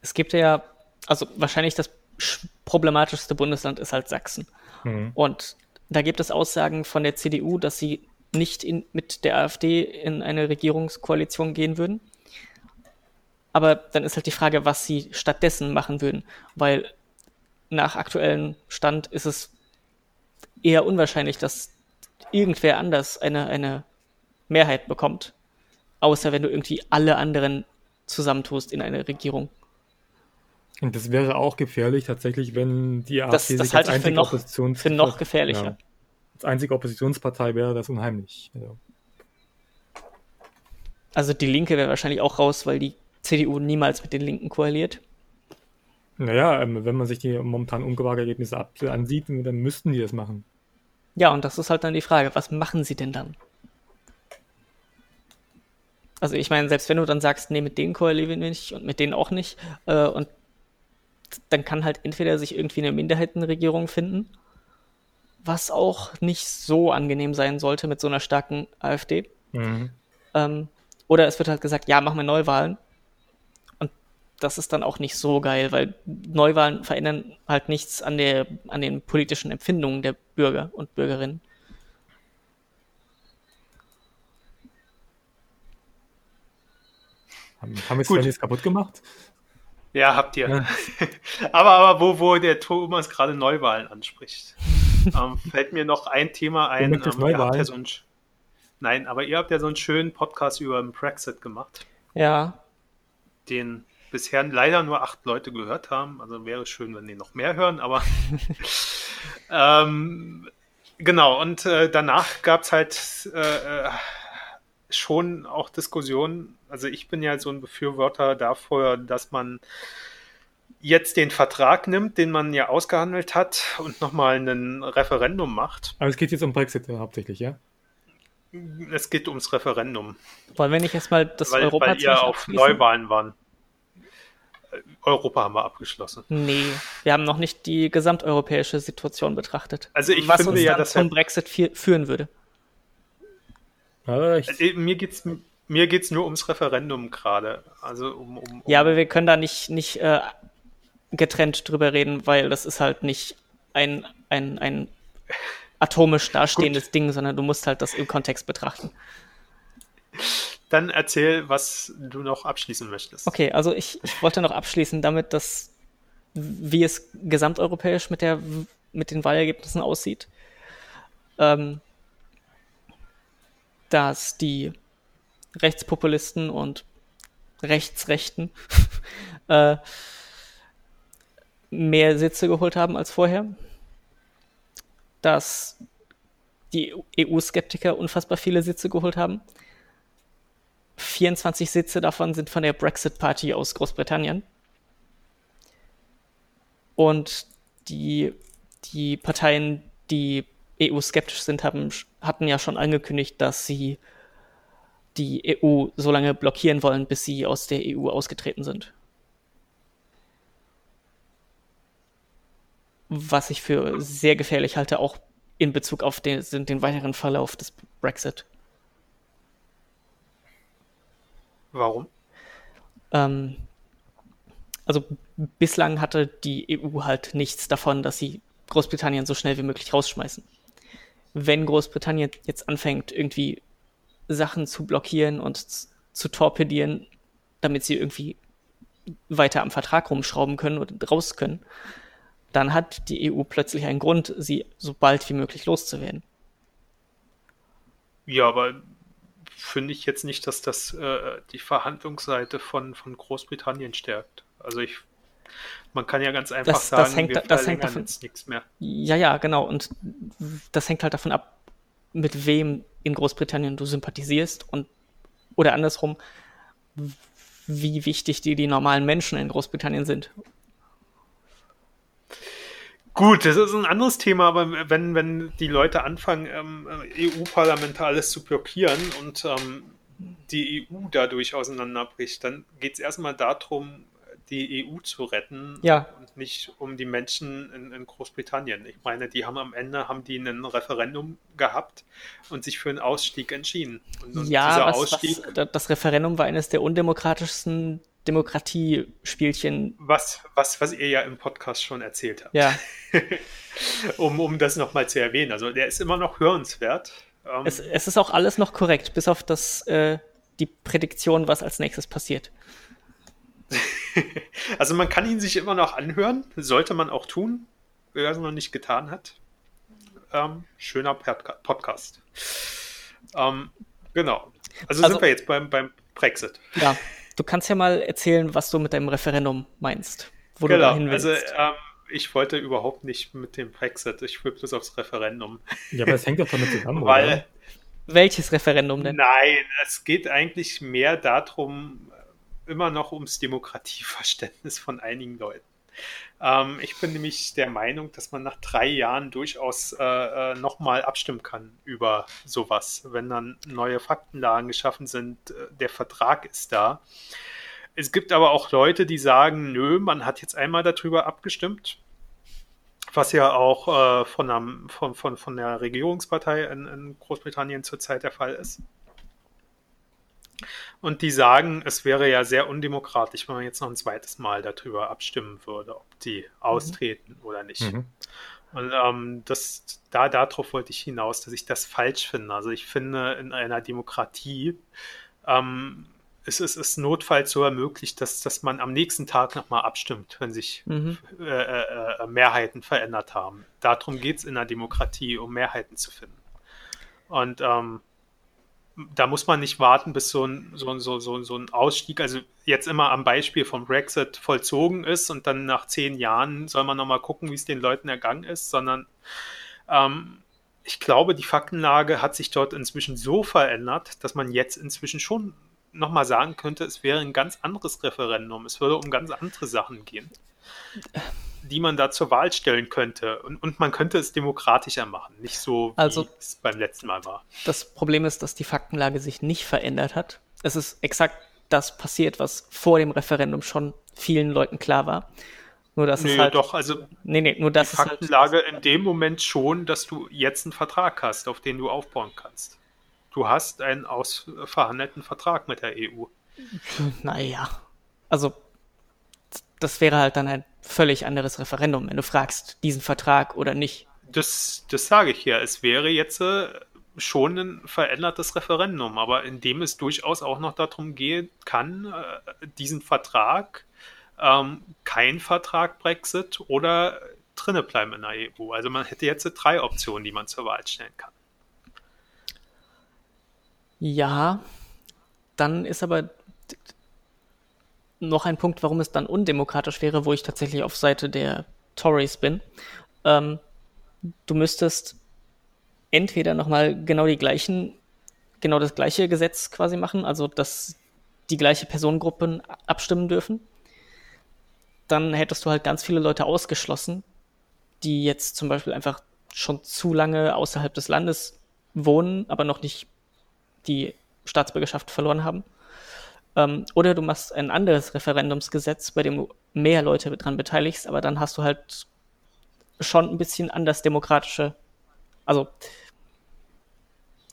Es gibt ja, also wahrscheinlich das sch- problematischste Bundesland ist halt Sachsen. Mhm. Und da gibt es Aussagen von der CDU, dass sie nicht in, mit der AfD in eine Regierungskoalition gehen würden. Aber dann ist halt die Frage, was sie stattdessen machen würden. Weil nach aktuellem Stand ist es eher unwahrscheinlich, dass irgendwer anders eine, eine Mehrheit bekommt. Außer wenn du irgendwie alle anderen zusammentust in eine Regierung. Und das wäre auch gefährlich tatsächlich, wenn die AfD Das, sich das als halte ich für noch, für noch gefährlicher. Als einzige Oppositionspartei wäre das unheimlich. Also, Also die Linke wäre wahrscheinlich auch raus, weil die CDU niemals mit den Linken koaliert. naja, ähm, wenn man sich die momentan Umfrageergebnisse ansieht, dann müssten die das machen. Ja, und das ist halt dann die Frage, was machen sie denn dann? Also ich meine, selbst wenn du dann sagst, nee, mit denen koalieren wir nicht und mit denen auch nicht, äh, und dann kann halt entweder sich irgendwie eine Minderheitenregierung finden, was auch nicht so angenehm sein sollte mit so einer starken AfD. Mhm. Ähm, oder es wird halt gesagt, ja, machen wir Neuwahlen. Und das ist dann auch nicht so geil, weil Neuwahlen verändern halt nichts an, der, an den politischen Empfindungen der Bürger und Bürgerinnen. Haben, haben wir Gut. Sven jetzt kaputt gemacht? Ja, habt ihr. Ja. [laughs] aber, aber wo, wo der Thomas gerade Neuwahlen anspricht, ähm, fällt mir noch ein Thema ein. Ähm, ihr habt ja so einen, sch- Nein, aber ihr habt ja so einen schönen Podcast über den Brexit gemacht, Ja, den bisher leider nur acht Leute gehört haben. Also wäre schön, wenn die noch mehr hören, aber [laughs] ähm, genau, und äh, danach gab es halt äh, äh, schon auch Diskussionen. Also ich bin ja so ein Befürworter davor, dass man jetzt den Vertrag nimmt, den man ja ausgehandelt hat und nochmal ein Referendum macht. Aber es geht jetzt um Brexit äh, hauptsächlich, ja? Es geht ums Referendum, wollen wir nicht erstmal das weil, Europa weil ihr auf? Neuwahlen waren. Äh, Europa haben wir abgeschlossen. Nee, wir haben noch nicht die gesamteuropäische Situation betrachtet. Also ich was finde uns ja, dass zum er- Brexit fü- führen würde. Ich, Äh, Mir geht's mir geht's nur ums Referendum gerade. Also um, um, um Ja, aber wir können da nicht, nicht äh, getrennt drüber reden, weil das ist halt nicht ein, ein, ein atomisch dastehendes Ding, sondern du musst halt das im Kontext betrachten. dann erzähl, was du noch abschließen möchtest. Okay, also ich, ich wollte noch abschließen damit, dass wie es gesamteuropäisch mit, der, mit den Wahlergebnissen aussieht, ähm, dass die Rechtspopulisten und Rechtsrechten [laughs] äh, mehr Sitze geholt haben als vorher, dass die EU-Skeptiker unfassbar viele Sitze geholt haben. 24 Sitze davon sind von der Brexit Party aus Großbritannien. Und die, die Parteien, die EU-skeptisch sind, haben, hatten ja schon angekündigt, dass sie die EU so lange blockieren wollen, bis sie aus der EU ausgetreten sind. Was ich für sehr gefährlich halte, auch in Bezug auf den, den weiteren Verlauf des Brexit. Warum? Ähm, also bislang hatte die EU halt nichts davon, dass sie Großbritannien so schnell wie möglich rausschmeißen. Wenn Großbritannien jetzt anfängt, irgendwie Sachen zu blockieren und zu torpedieren, damit sie irgendwie weiter am Vertrag rumschrauben können und raus können, dann hat die EU plötzlich einen Grund, sie so bald wie möglich loszuwerden. Ja, aber finde ich jetzt nicht, dass das äh, die Verhandlungsseite von, von Großbritannien stärkt. Also ich, man kann ja ganz einfach Das- sagen, das hängt wir da- das hängt davon- jetzt nichts mehr. Ja, ja, genau. Und das hängt halt davon ab, mit wem in Großbritannien du sympathisierst und oder andersrum, wie wichtig dir die normalen Menschen in Großbritannien sind. Gut, das ist ein anderes Thema, aber wenn, wenn die Leute anfangen, ähm, EU-Parlamente alles zu blockieren und ähm, die EU dadurch auseinanderbricht, dann geht es erstmal darum, die EU zu retten Ja. und nicht um die Menschen in, in Großbritannien. Ich meine, die haben am Ende haben die ein Referendum gehabt und sich für einen Ausstieg entschieden. Und, und ja, was, was, da- das Referendum war eines der undemokratischsten Demokratiespielchen. was, was, was ihr ja im Podcast schon erzählt habt, Ja, [laughs] um, um das nochmal zu erwähnen. Also der ist immer noch hörenswert. Ähm, es, es ist auch alles noch korrekt, bis auf das, äh, die Prädiktion, was als nächstes passiert. [laughs] Also man kann ihn sich immer noch anhören, sollte man auch tun, wer es noch nicht getan hat. Ähm, schöner Podca- Podcast. Ähm, genau. Also, Also- sind wir jetzt beim, beim Brexit. Ja, [laughs] du kannst ja mal erzählen, was du mit deinem Referendum meinst, wo du da hin willst. Also ähm, ich wollte überhaupt nicht mit dem Brexit. Ich will bloß aufs Referendum. Ja, aber es hängt doch damit zusammen, [laughs] Weil, oder? Welches Referendum denn? Nein, es geht eigentlich mehr darum, immer noch ums Demokratieverständnis von einigen Leuten. Ähm, ich bin nämlich der Meinung, dass man nach drei Jahren durchaus äh, äh nochmal abstimmen kann über sowas, wenn dann neue Faktenlagen geschaffen sind, äh, der Vertrag ist da. Es gibt aber auch Leute, die sagen, nö, man hat jetzt einmal darüber abgestimmt, was ja auch äh, von, einem, von, von, von der Regierungspartei in, in Großbritannien zurzeit der Fall ist. Und die sagen, es wäre ja sehr undemokratisch, wenn man jetzt noch ein zweites Mal darüber abstimmen würde, ob die austreten mhm. oder nicht. Mhm. Und ähm, das, da darauf wollte ich hinaus, dass ich das falsch finde. Also ich finde, in einer Demokratie ähm, es ist, ist notfalls sogar möglich, dass, dass man am nächsten Tag nochmal abstimmt, wenn sich mhm. äh, äh, äh Mehrheiten verändert haben. Darum geht es in der Demokratie, um Mehrheiten zu finden. Und ähm, da muss man nicht warten, bis so ein, so, so, so, so ein Ausstieg, also jetzt immer am Beispiel vom Brexit vollzogen ist und dann nach zehn Jahren soll man nochmal gucken, wie es den Leuten ergangen ist, sondern ähm, ich glaube, die Faktenlage hat sich dort inzwischen so verändert, dass man jetzt inzwischen schon nochmal sagen könnte, es wäre ein ganz anderes Referendum. Es würde um ganz andere Sachen gehen, die man da zur Wahl stellen könnte. Und, und man könnte es demokratischer machen, nicht so, wie also, es beim letzten Mal war. Das Problem ist, dass die Faktenlage sich nicht verändert hat. Es ist exakt das passiert, was vor dem Referendum schon vielen Leuten klar war. Nur dass nee, es halt, doch, also nee, nee, nur das die halt Faktenlage halt, in dem Moment schon, dass du jetzt einen Vertrag hast, auf den du aufbauen kannst du hast einen ausverhandelten Vertrag mit der EU. Naja, also das wäre halt dann ein völlig anderes Referendum, wenn du fragst, diesen Vertrag oder nicht. Das, das sage ich ja. Es wäre jetzt äh, schon ein verändertes Referendum, aber in dem es durchaus auch noch darum gehen kann, äh, diesen Vertrag, ähm, kein Vertrag Brexit oder drinne bleiben in der EU. Also man hätte jetzt drei Optionen, die man zur Wahl stellen kann. Ja, dann ist aber noch ein Punkt, warum es dann undemokratisch wäre, wo ich tatsächlich auf Seite der Tories bin. Ähm, du müsstest entweder nochmal genau die gleichen, genau das gleiche Gesetz quasi machen, also dass die gleiche Personengruppen abstimmen dürfen. Dann hättest du halt ganz viele Leute ausgeschlossen, die jetzt zum Beispiel einfach schon zu lange außerhalb des Landes wohnen, aber noch nicht die Staatsbürgerschaft verloren haben. Ähm, oder du machst ein anderes Referendumsgesetz, bei dem du mehr Leute dran beteiligst, aber dann hast du halt schon ein bisschen anders demokratische, also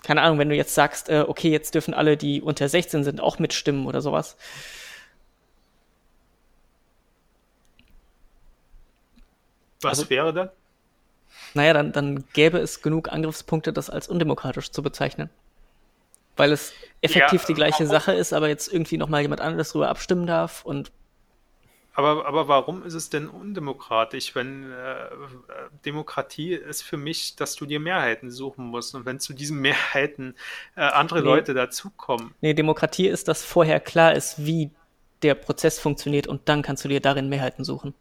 keine Ahnung, wenn du jetzt sagst, äh, okay, jetzt dürfen alle, die unter 16 sind, auch mitstimmen oder sowas. Was also, wäre dann? Naja, dann, dann gäbe es genug Angriffspunkte, das als undemokratisch zu bezeichnen weil es effektiv ja, die gleiche Sache ist, aber jetzt irgendwie nochmal jemand anderes darüber abstimmen darf und aber, aber warum ist es denn undemokratisch, wenn äh, Demokratie ist für mich, dass du dir Mehrheiten suchen musst und wenn zu diesen Mehrheiten äh, andere nee. Leute dazukommen? Nee, Demokratie ist, dass vorher klar ist, wie der Prozess funktioniert und dann kannst du dir darin Mehrheiten suchen.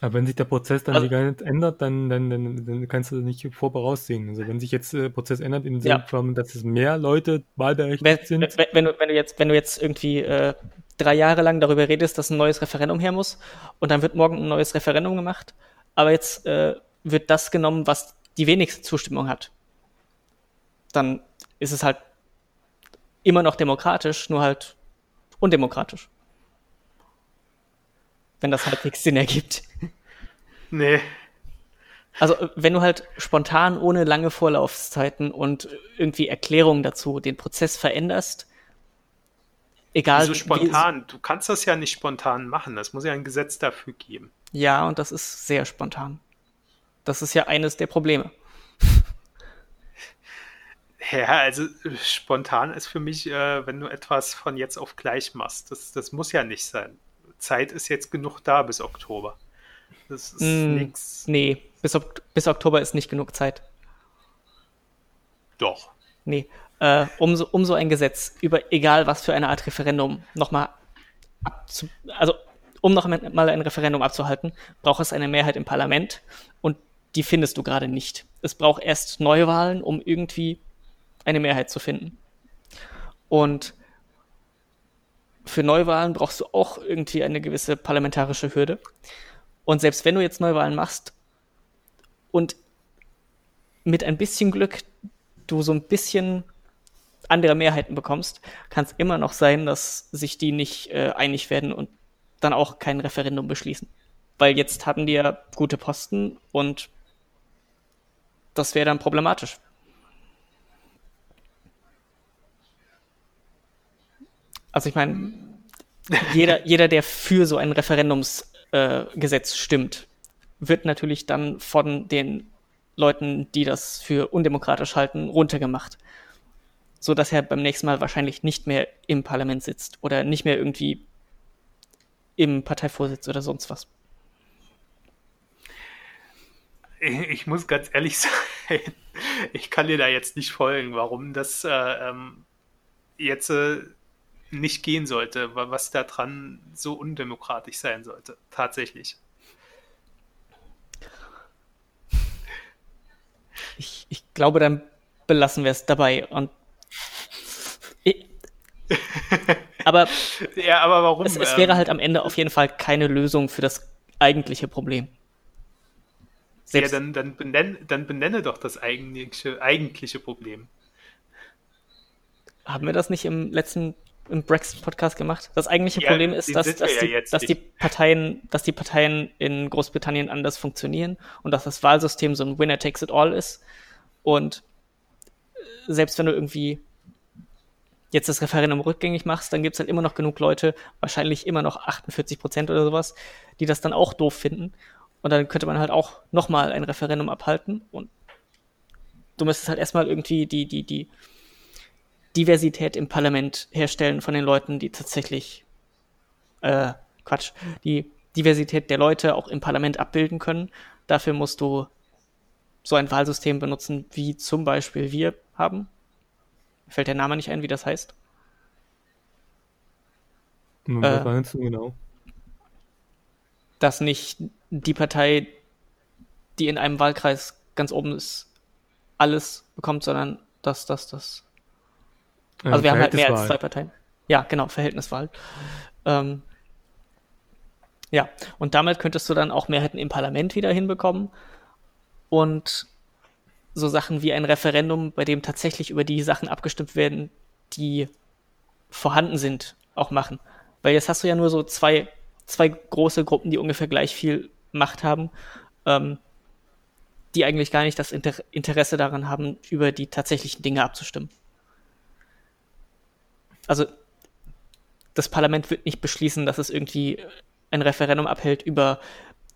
Aber wenn sich der Prozess dann also, Zeit ändert, dann, dann, dann, dann kannst du das nicht voraussehen. Also wenn sich jetzt der Prozess ändert in dem ja. Sinne, dass es mehr Leute wahlberechtigt wenn, sind. Wenn, wenn, du, wenn, du jetzt, wenn du jetzt irgendwie äh, drei Jahre lang darüber redest, dass ein neues Referendum her muss und dann wird morgen ein neues Referendum gemacht, aber jetzt äh, wird das genommen, was die wenigste Zustimmung hat, dann ist es halt immer noch demokratisch, nur halt undemokratisch wenn das halbwegs Sinn ergibt. Nee. Also, wenn du halt spontan ohne lange Vorlaufzeiten und irgendwie Erklärungen dazu den Prozess veränderst, egal. Wieso spontan? Du kannst das ja nicht spontan machen. Das muss ja ein Gesetz dafür geben. Ja, und das ist sehr spontan. Das ist ja eines der Probleme. Ja, also spontan ist für mich, äh, wenn du etwas von jetzt auf gleich machst. Das, das muss ja nicht sein. Zeit ist jetzt genug da bis Oktober. Das ist mm, nix. Nee, bis, bis Oktober ist nicht genug Zeit. Doch. Nee, äh, um, so, um so ein Gesetz über egal was für eine Art Referendum nochmal abzu. Also, um noch mal ein Referendum abzuhalten, braucht es eine Mehrheit im Parlament und die findest du gerade nicht. Es braucht erst Neuwahlen, um irgendwie eine Mehrheit zu finden. Und für Neuwahlen brauchst du auch irgendwie eine gewisse parlamentarische Hürde. Und selbst wenn du jetzt Neuwahlen machst und mit ein bisschen Glück du so ein bisschen andere Mehrheiten bekommst, kann es immer noch sein, dass sich die nicht äh, einig werden und dann auch kein Referendum beschließen. Weil jetzt haben die ja gute Posten und das wäre dann problematisch. Also ich meine, jeder, jeder, der für so ein Referendumsgesetz äh, stimmt, wird natürlich dann von den Leuten, die das für undemokratisch halten, runtergemacht. So dass er beim nächsten Mal wahrscheinlich nicht mehr im Parlament sitzt oder nicht mehr irgendwie im Parteivorsitz oder sonst was. Ich muss ganz ehrlich [laughs] sein, ich kann dir da jetzt nicht folgen, warum das äh, ähm, jetzt äh, nicht gehen sollte, was da dran so undemokratisch sein sollte, tatsächlich. Ich, ich glaube, dann belassen wir es dabei. Und aber, [laughs] ja, aber warum? Es, es wäre ähm, halt am Ende auf jeden Fall keine Lösung für das eigentliche Problem. Selbst ja, dann, dann, benenne, dann benenne doch das eigentliche, eigentliche Problem. Haben wir das nicht im letzten im Brexit-Podcast gemacht. Das eigentliche ja, Problem ist, dass, dass, die, ja dass die, Parteien, dass die Parteien in Großbritannien anders funktionieren und dass das Wahlsystem so ein Winner takes it all ist. Und äh, selbst wenn du irgendwie jetzt das Referendum rückgängig machst, dann gibt es halt immer noch genug Leute, wahrscheinlich immer noch 48 Prozent oder sowas, die das dann auch doof finden. Und dann könnte man halt auch nochmal ein Referendum abhalten und du müsstest halt erstmal irgendwie die, die, die, Diversität im Parlament herstellen von den Leuten, die tatsächlich, äh, Quatsch, die Diversität der Leute auch im Parlament abbilden können. Dafür musst du so ein Wahlsystem benutzen, wie zum Beispiel wir haben. Fällt der Name nicht ein, wie das heißt? Was äh, meinst du genau? Dass nicht die Partei, die in einem Wahlkreis ganz oben ist, alles bekommt, sondern dass das das also wir haben halt mehr als zwei Parteien. Ja, genau, Verhältniswahl. Ähm, ja, und damit könntest du dann auch Mehrheiten im Parlament wieder hinbekommen und so Sachen wie ein Referendum, bei dem tatsächlich über die Sachen abgestimmt werden, die vorhanden sind, auch machen. Weil jetzt hast du ja nur so zwei, zwei große Gruppen, die ungefähr gleich viel Macht haben, ähm, die eigentlich gar nicht das Inter Interesse daran haben, über die tatsächlichen Dinge abzustimmen also das Parlament wird nicht beschließen, dass es irgendwie ein Referendum abhält über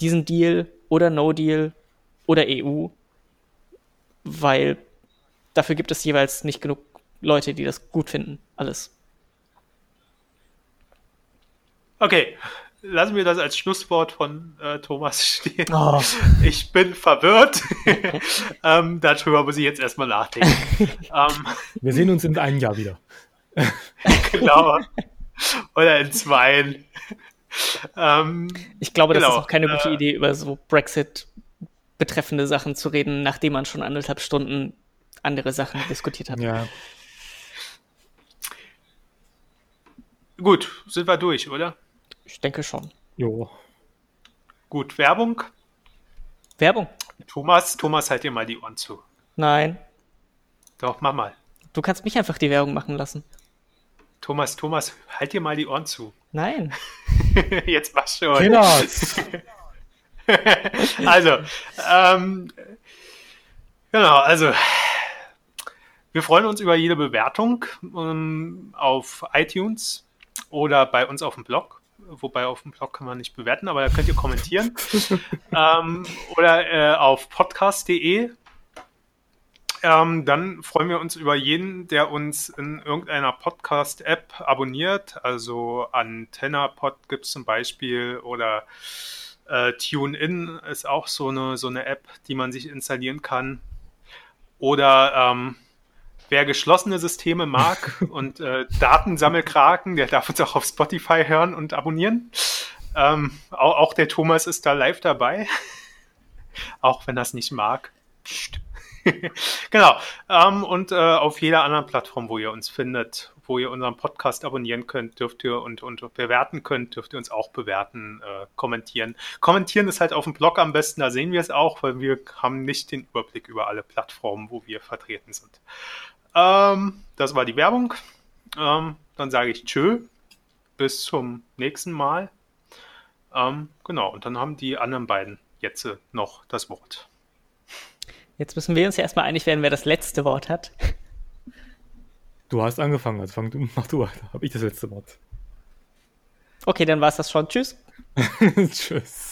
diesen Deal oder No Deal oder EU, weil dafür gibt es jeweils nicht genug Leute, die das gut finden, alles. Okay, lassen wir das als Schlusswort von äh, Thomas [laughs] stehen. Oh. Ich bin verwirrt. [laughs] ähm, darüber muss ich jetzt erstmal nachdenken. [laughs] ähm, wir sehen uns in einem Jahr wieder. [laughs] genau. Oder in zwei. Ähm, ich glaube, genau. das ist auch keine gute äh, Idee, über so Brexit betreffende Sachen zu reden, nachdem man schon anderthalb Stunden andere Sachen diskutiert hat. Ja. Gut, sind wir durch, oder? Ich denke schon. Jo. Gut, Werbung. Werbung. Thomas, Thomas, halt dir mal die Ohren zu. Nein. Doch, mach mal. Du kannst mich einfach die Werbung machen lassen. Thomas, Thomas, halt dir mal die Ohren zu. Nein. [laughs] Jetzt mach schon. Genau. [laughs] also, ähm, genau, also wir freuen uns über jede Bewertung ähm, auf iTunes oder bei uns auf dem Blog. Wobei auf dem Blog kann man nicht bewerten, aber da könnt ihr kommentieren. [laughs] ähm, oder äh, auf podcast.de ähm, dann freuen wir uns über jeden, der uns in irgendeiner Podcast-App abonniert. Also AntennaPod gibt es zum Beispiel oder äh, TuneIn ist auch so eine, so eine App, die man sich installieren kann. Oder ähm, wer geschlossene Systeme mag [laughs] und äh, Datensammelkraken, der darf uns auch auf Spotify hören und abonnieren. Ähm, auch, auch, der Thomas ist da live dabei. [laughs] auch wenn er es nicht mag. Psst. [laughs] genau. Ähm, und äh, auf jeder anderen Plattform, wo ihr uns findet, wo ihr unseren Podcast abonnieren könnt, dürft ihr und, und bewerten könnt, dürft ihr uns auch bewerten, äh, kommentieren. Kommentieren ist halt auf dem Blog am besten, da sehen wir es auch, weil wir haben nicht den Überblick über alle Plattformen, wo wir vertreten sind. Ähm, das war die Werbung. Ähm, dann sage ich Tschö. Bis zum nächsten Mal. Ähm, genau, und dann haben die anderen beiden jetzt noch das Wort. Jetzt müssen wir uns ja erstmal einig werden, wer das letzte Wort hat. Du hast angefangen, also fang du, mach du weiter. Hab ich das letzte Wort. Okay, dann war es das schon. Tschüss. [laughs] Tschüss.